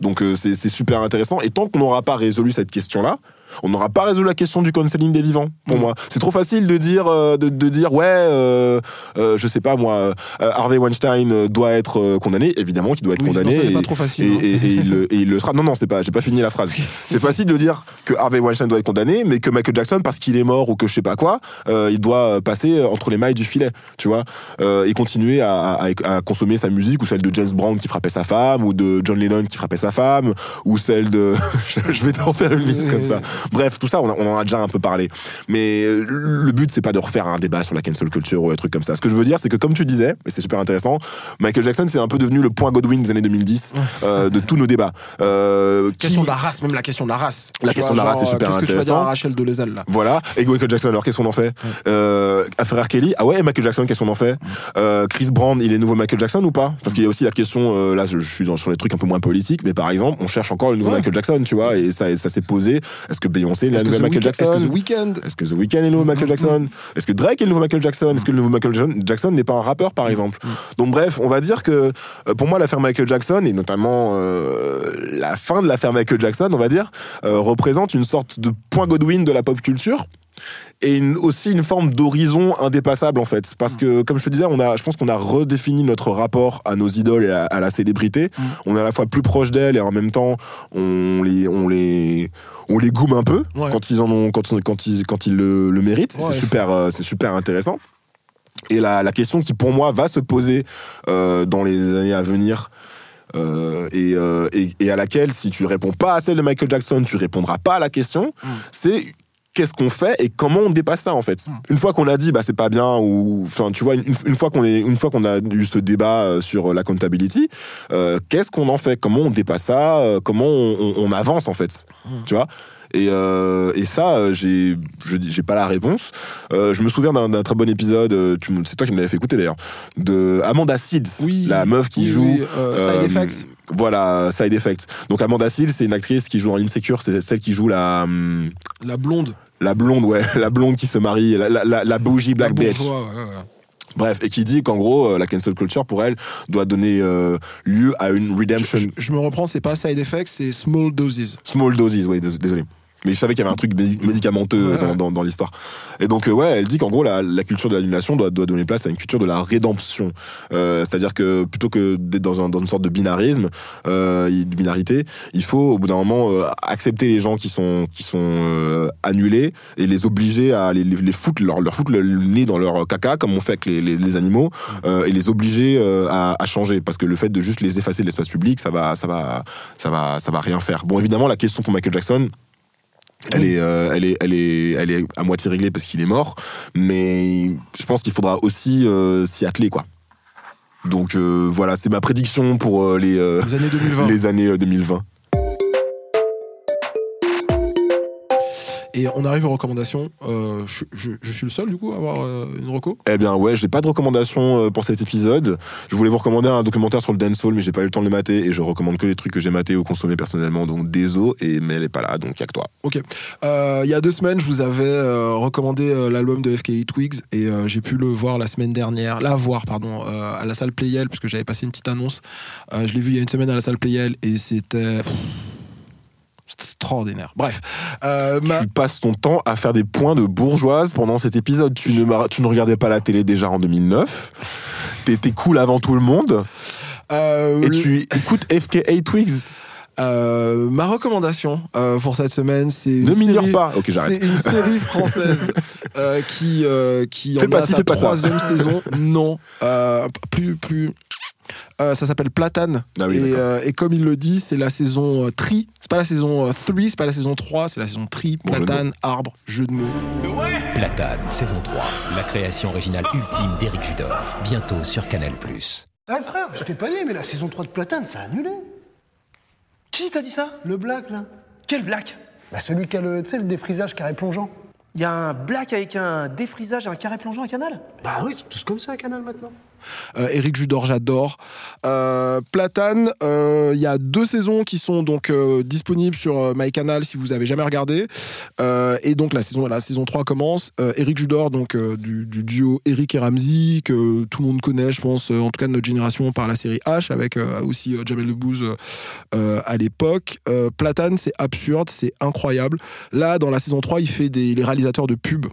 Donc euh, c'est c'est super intéressant. Et tant qu'on n'aura pas résolu cette question-là, on n'aura pas résolu la question du counseling des vivants, pour Mm. moi. C'est trop facile de dire, euh, de, de dire ouais, euh, euh, je sais pas moi, euh, Harvey Weinstein euh, doit être euh, condamné. Évidemment qu'il doit être Oui, condamné. non, ça, c'est et, pas trop facile, Et, hein. et- et il, le- [LAUGHS] et il le sera. Non, non, c'est pas. J'ai pas fini la phrase. [LAUGHS] C'est facile de dire que Harvey Weinstein doit être condamné, mais que Michael Jackson, parce qu'il est mort ou que je sais pas quoi, euh, il doit passer entre les mailles du filet, tu vois, euh, et continuer à, à- à consommer sa musique ou celle de James Brown qui frappait sa femme ou de John Lennon qui frappait sa femme ou celle de. [LAUGHS] je vais t'en faire une liste comme ça. Bref, tout ça, on, a- on en a déjà un peu parlé. Mais euh, le but, c'est pas de refaire un débat sur la cancel culture ou des trucs comme ça. Ce que je veux dire, c'est que comme tu disais, et c'est super intéressant, Michael Jackson, c'est un peu devenu le point Godwin des années 2010 euh, de tous nos débats. Euh, qui- Question de la race, même la question de la race. La question vois, de la race, c'est super Qu'est-ce que tu vas dire à Rachel de là? Voilà, et Michael Jackson, alors qu'est-ce qu'on en fait? Euh, Affaire R. Kelly, ah ouais, et Michael Jackson, qu'est-ce qu'on en fait? Euh, Chris Brown, il est nouveau Michael Jackson ou pas? Parce qu'il y a aussi la question, euh, là je, je suis dans, sur les trucs un peu moins politiques, mais par exemple, on cherche encore le nouveau Ouais. Michael Jackson, tu vois, et ça, ça s'est posé. Est-ce que Beyoncé est la Est-ce que nouvelle The Michael Jackson Est-ce que The Weeknd? Est-ce que The Weeknd est le nouveau Michael Jackson? Est-ce que Drake est le nouveau Michael Jackson? Est-ce que le nouveau Michael Jackson n'est pas un rappeur, par exemple? Donc bref, on va dire que euh, pour moi, l'affaire Michael Jackson, et notamment euh, la fin de l'affaire Michael Jackson, on va dire, euh, représente une sorte de point Godwin de la pop culture et une- aussi une forme d'horizon indépassable en fait. Parce que comme je te disais on a je pense qu'on a redéfini notre rapport à nos idoles et à, à la célébrité. On est à la fois plus proche d'elles et en même temps on les on les on les goume un peu Ouais. quand ils en ont quand, quand ils quand ils le, le méritent. Ouais, c'est super euh, c'est super intéressant. Et la, la question qui pour moi va se poser euh, dans les années à venir euh, et, euh, et, et à laquelle si tu réponds pas à celle de Michael Jackson tu répondras pas à la question c'est qu'est-ce qu'on fait et comment on dépasse ça en fait. Une fois qu'on a dit bah c'est pas bien ou enfin tu vois une, une fois qu'on est une fois qu'on a eu ce débat euh, sur la accountability euh, qu'est-ce qu'on en fait? Comment on dépasse ça? Euh, comment on, on- on avance en fait? Tu vois? Et, euh, et ça, j'ai, j'ai pas la réponse. Euh, je me souviens d'un, très bon épisode, c'est toi qui me l'avais fait écouter d'ailleurs, de Amanda Seeds, Oui. la meuf qui Oui, joue oui, Side Effects. Voilà, Side Effects. Donc Amanda Seeds, c'est une actrice qui joue dans Insecure, c'est celle qui joue la hum, La blonde. la blonde, ouais, [LAUGHS] la blonde qui se marie, la, la, la, la bougie black La bitch. bourgeois, ouais, ouais. Bref, et qui dit qu'en gros, euh, la cancel culture pour elle doit donner euh, lieu à une redemption. Je me reprends, c'est pas side effects, c'est small doses. Small doses, oui, dés- désolé. Mais je savais qu'il y avait un truc médi- médicamenteux Ouais, dans, ouais. dans- dans l'histoire. Et donc, euh, ouais, elle dit qu'en gros, la, la culture de l'annulation doit, doit donner place à une culture de la rédemption. Euh, C'est-à-dire que plutôt que d'être dans, un- dans une sorte de binarisme, euh, de binarité, il faut au bout d'un moment euh, accepter les gens qui sont, qui sont euh, annulés et les obliger à les, les, les foutre, leur, leur foutre le nez dans leur caca, comme on fait avec les, animaux, euh, et les obliger euh, à, à changer. Parce que le fait de juste les effacer de l'espace public, ça va, ça, va, ça, va, ça va rien faire. Bon, évidemment, la question pour Michael Jackson, elle est, euh, elle, est, elle, est, elle est à moitié réglée parce qu'il est mort, mais je pense qu'il faudra aussi euh, s'y atteler, quoi. Donc euh, voilà, c'est ma prédiction pour les, Les années 2020. les années euh, 2020. Et on arrive aux recommandations. Euh, je, je- je suis le seul, du coup, à avoir euh, une reco? Eh bien ouais, j'ai pas de recommandation euh, pour cet épisode. Je voulais vous recommander un documentaire sur le dancehall, mais j'ai pas eu le temps de le mater et je recommande que les trucs que j'ai matés ou consommés personnellement. Donc désolé, et mais elle est pas là, donc y'a que toi. Ok. Il y a deux semaines, je vous avais recommandé l'album de FKE Twigs et j'ai pu le voir la semaine dernière, la voir, pardon, à la salle Playel, puisque j'avais passé une petite annonce. Je l'ai vu il y a une semaine à la salle Playel et c'était. C'était extraordinaire. Bref. Euh, ma- Tu passes ton temps à faire des points de bourgeoise pendant cet épisode. Tu ne, mar- tu ne regardais pas la télé déjà en 2009. T'étais cool avant tout le monde. euh, Et le- tu écoutes FKA Twigs. Euh, ma recommandation euh, pour cette semaine, c'est une Ne m'ignore série- pas. C'est une série française euh, qui qui Fais en pas a ci, sa troisième saison. Non, plus plus. Euh, ça s'appelle Platane Ah oui, et, d'accord. euh, et comme il le dit, c'est la saison euh, tri. C'est pas la saison 3, c'est pas la saison 3, c'est la saison tri. Bon jeu de Platane, arbre, jeu de mots. Platane, saison 3. La création originale ultime d'Éric Judor. Bientôt sur Canal+. Ouais, frère, je t'ai pas dit, mais la saison 3 de Platane, ça a annulé. Qui t'a dit ça? Le black, là. Quel black? Bah, celui qui a le, tu sais, le défrisage carré plongeant. Il y a un black avec un défrisage et un carré plongeant à canal? Bah oui, c'est tous comme ça, Canal, maintenant. Euh, Eric Judor, j'adore. Euh, Platane, euh, il y a deux saisons qui sont donc euh, disponibles sur euh, MyCanal si vous avez jamais regardé. Euh, et donc la saison, la saison 3 commence. Euh, Eric Judor, donc euh, du, du duo Eric et Ramsey, que tout le monde connaît, je pense, euh, en tout cas de notre génération, par la série H, avec euh, aussi euh, Jamel Debbouze euh, euh, à l'époque. Euh, Platane, c'est absurde, c'est incroyable. Là, dans la saison 3, il fait des, les réalisateurs de pubs.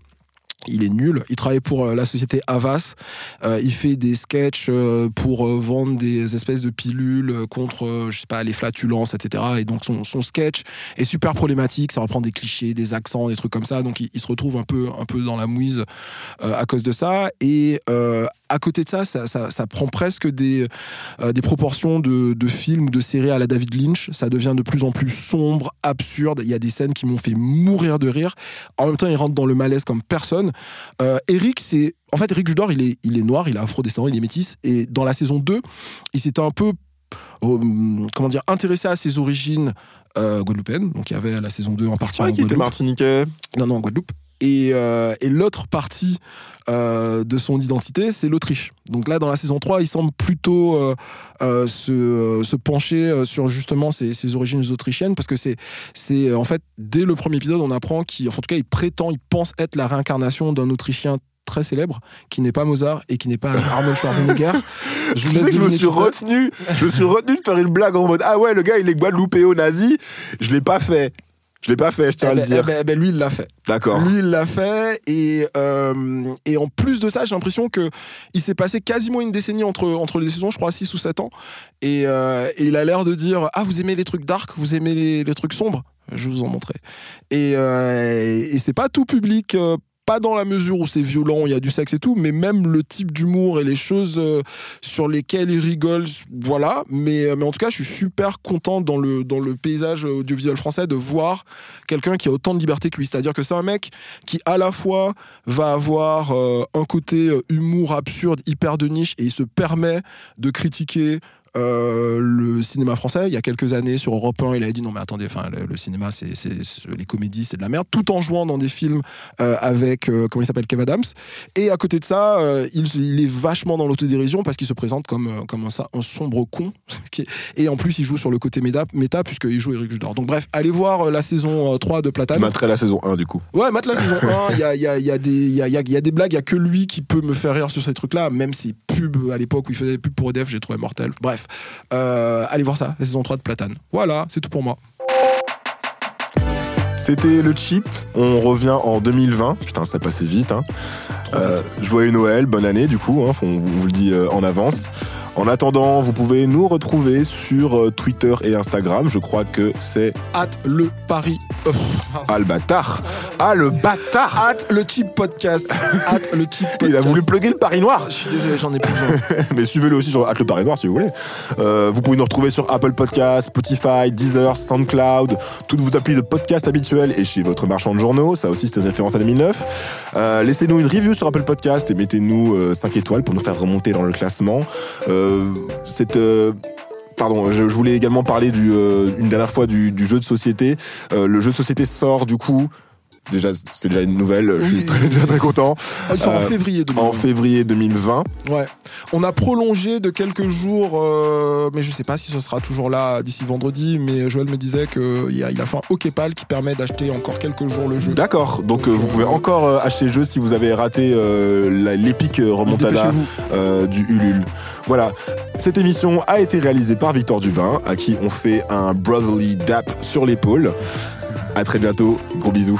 Il est nul. Il travaille pour euh, la société Havas. Euh, il fait des sketchs euh, pour vendre des espèces de pilules contre, je sais pas, les flatulences, etc. Et donc son, sketch est super problématique. Ça reprend des clichés, des accents, des trucs comme ça. Donc il, se retrouve un peu, un peu dans la mouise à cause de ça. Et à côté de ça, ça, ça, ça prend presque des, euh, des proportions de, de films ou de séries à la David Lynch. Ça devient de plus en plus sombre, absurde. Il y a des scènes qui m'ont fait mourir de rire. En même temps, il rentre dans le malaise comme personne. Euh, Eric, c'est. En fait, Eric Judor, il est, il est noir, il est afro-descendant, il est métis. Et dans la saison 2, il s'était un peu. euh, comment dire, intéressé à ses origines euh, guadeloupéennes. Donc il y avait la saison 2 en partie Ah, en qui était Guadeloupe. martiniquais. Non, non, en Guadeloupe. Et, euh, et l'autre partie euh, de son identité, c'est l'Autriche. Donc là, dans la saison 3, il semble plutôt euh, se, se pencher sur justement ses, ses origines autrichiennes, parce que c'est, c'est en fait, dès le premier épisode, on apprend qu'il, enfin, en tout cas, il prétend, il pense être la réincarnation d'un Autrichien très célèbre, qui n'est pas Mozart et qui n'est pas [LAUGHS] Arnold Schwarzenegger. Je vous [LAUGHS] laisse je me suis retenu, je me suis retenu de faire une blague en mode ah ouais le gars il est guadeloupéo nazi, je l'ai pas fait. Je l'ai pas fait, je tiens Eh à le ben, dire. eh ben, eh ben, lui, il l'a fait. D'accord. Lui, il l'a fait. Et, euh, et en plus de ça, j'ai l'impression que il s'est passé quasiment une décennie entre, entre les saisons, je crois 6 ou 7 ans. Et, euh, et il a l'air de dire Ah, vous aimez les trucs dark Vous aimez les, les trucs sombres? Je vais vous en montrer. Et, euh, et c'est pas tout public. euh, pas dans la mesure où c'est violent, il y a du sexe et tout, mais même le type d'humour et les choses euh, sur lesquelles il rigole, voilà. Mais, euh, mais en tout cas, je suis super content dans le, paysage audiovisuel français de voir quelqu'un qui a autant de liberté que lui. C'est-à-dire que c'est un mec qui, à la fois, va avoir euh, un côté humour absurde, hyper de niche, et il se permet de critiquer. Euh, le cinéma français, il y a quelques années sur Europe 1, il avait dit non mais attendez, enfin le, le cinéma, c'est les comédies, c'est de la merde, tout en jouant dans des films euh, avec euh, comment il s'appelle Kev Adams. Et à côté de ça, il, il est vachement dans l'autodérision parce qu'il se présente comme comme un, un sombre con. [LAUGHS] Et en plus, il joue sur le côté méta, méta puisqu'il joue Eric Judor. Donc bref, allez voir la saison euh, 3 de Platane. mettrai la saison 1 du coup. Ouais, Matt, la saison 1, [LAUGHS] il y a, y, a, y, a y, a, a- y a des blagues, il y a que lui qui peut me faire rire sur ces trucs-là, même ses pubs à l'époque où il faisait des pubs pour EDF, j'ai trouvé mortel. Bref, euh, allez voir ça, la saison 3 de Platane. Voilà, c'est tout pour moi. C'était le cheap. On revient en 2020. Putain, ça passait vite. Hein. Euh, joyeux Noël, bonne année du coup. Hein, on vous on vous le dit euh, en avance. En attendant, vous pouvez nous retrouver sur euh, Twitter et Instagram. Je crois que c'est Hâte le Paris. euh, Ah le bâtard. Ah le bâtard. Hâte le cheap podcast. Hâte le cheap podcast. [LAUGHS] Il a voulu plugger le Paris Noir. Je suis désolé, j'en ai plus besoin. [LAUGHS] Mais suivez-le aussi sur At le Paris Noir si vous voulez. Euh, vous pouvez nous retrouver sur Apple Podcasts, Spotify, Deezer, SoundCloud, toutes vos applis de podcast habituels et chez votre marchand de journaux. Ça aussi, c'était une référence à 2009. Euh, Laissez-nous une review sur Apple Podcast et mettez-nous euh, 5 étoiles pour nous faire remonter dans le classement. Euh, cette, euh, Pardon, je, voulais également parler du, euh, une dernière fois du, jeu de société. Euh, le jeu de société sort du coup. Déjà, c'est déjà une nouvelle. Je suis très, déjà très content. Ah, ils sont en Euh, février 2020. En février 2020. Ouais. On a prolongé de quelques jours, euh, mais je sais pas si ce sera toujours là d'ici vendredi. Mais Joël me disait qu'il a, il a fait un Okepal qui permet d'acheter encore quelques jours le jeu. D'accord, donc euh, vous pouvez encore euh, acheter le jeu si vous avez raté euh, l'épique euh, remontada euh, du Ulule. Voilà, cette émission a été réalisée par Victor Dubin, à qui on fait un brotherly dap sur l'épaule. À très bientôt, gros bisous.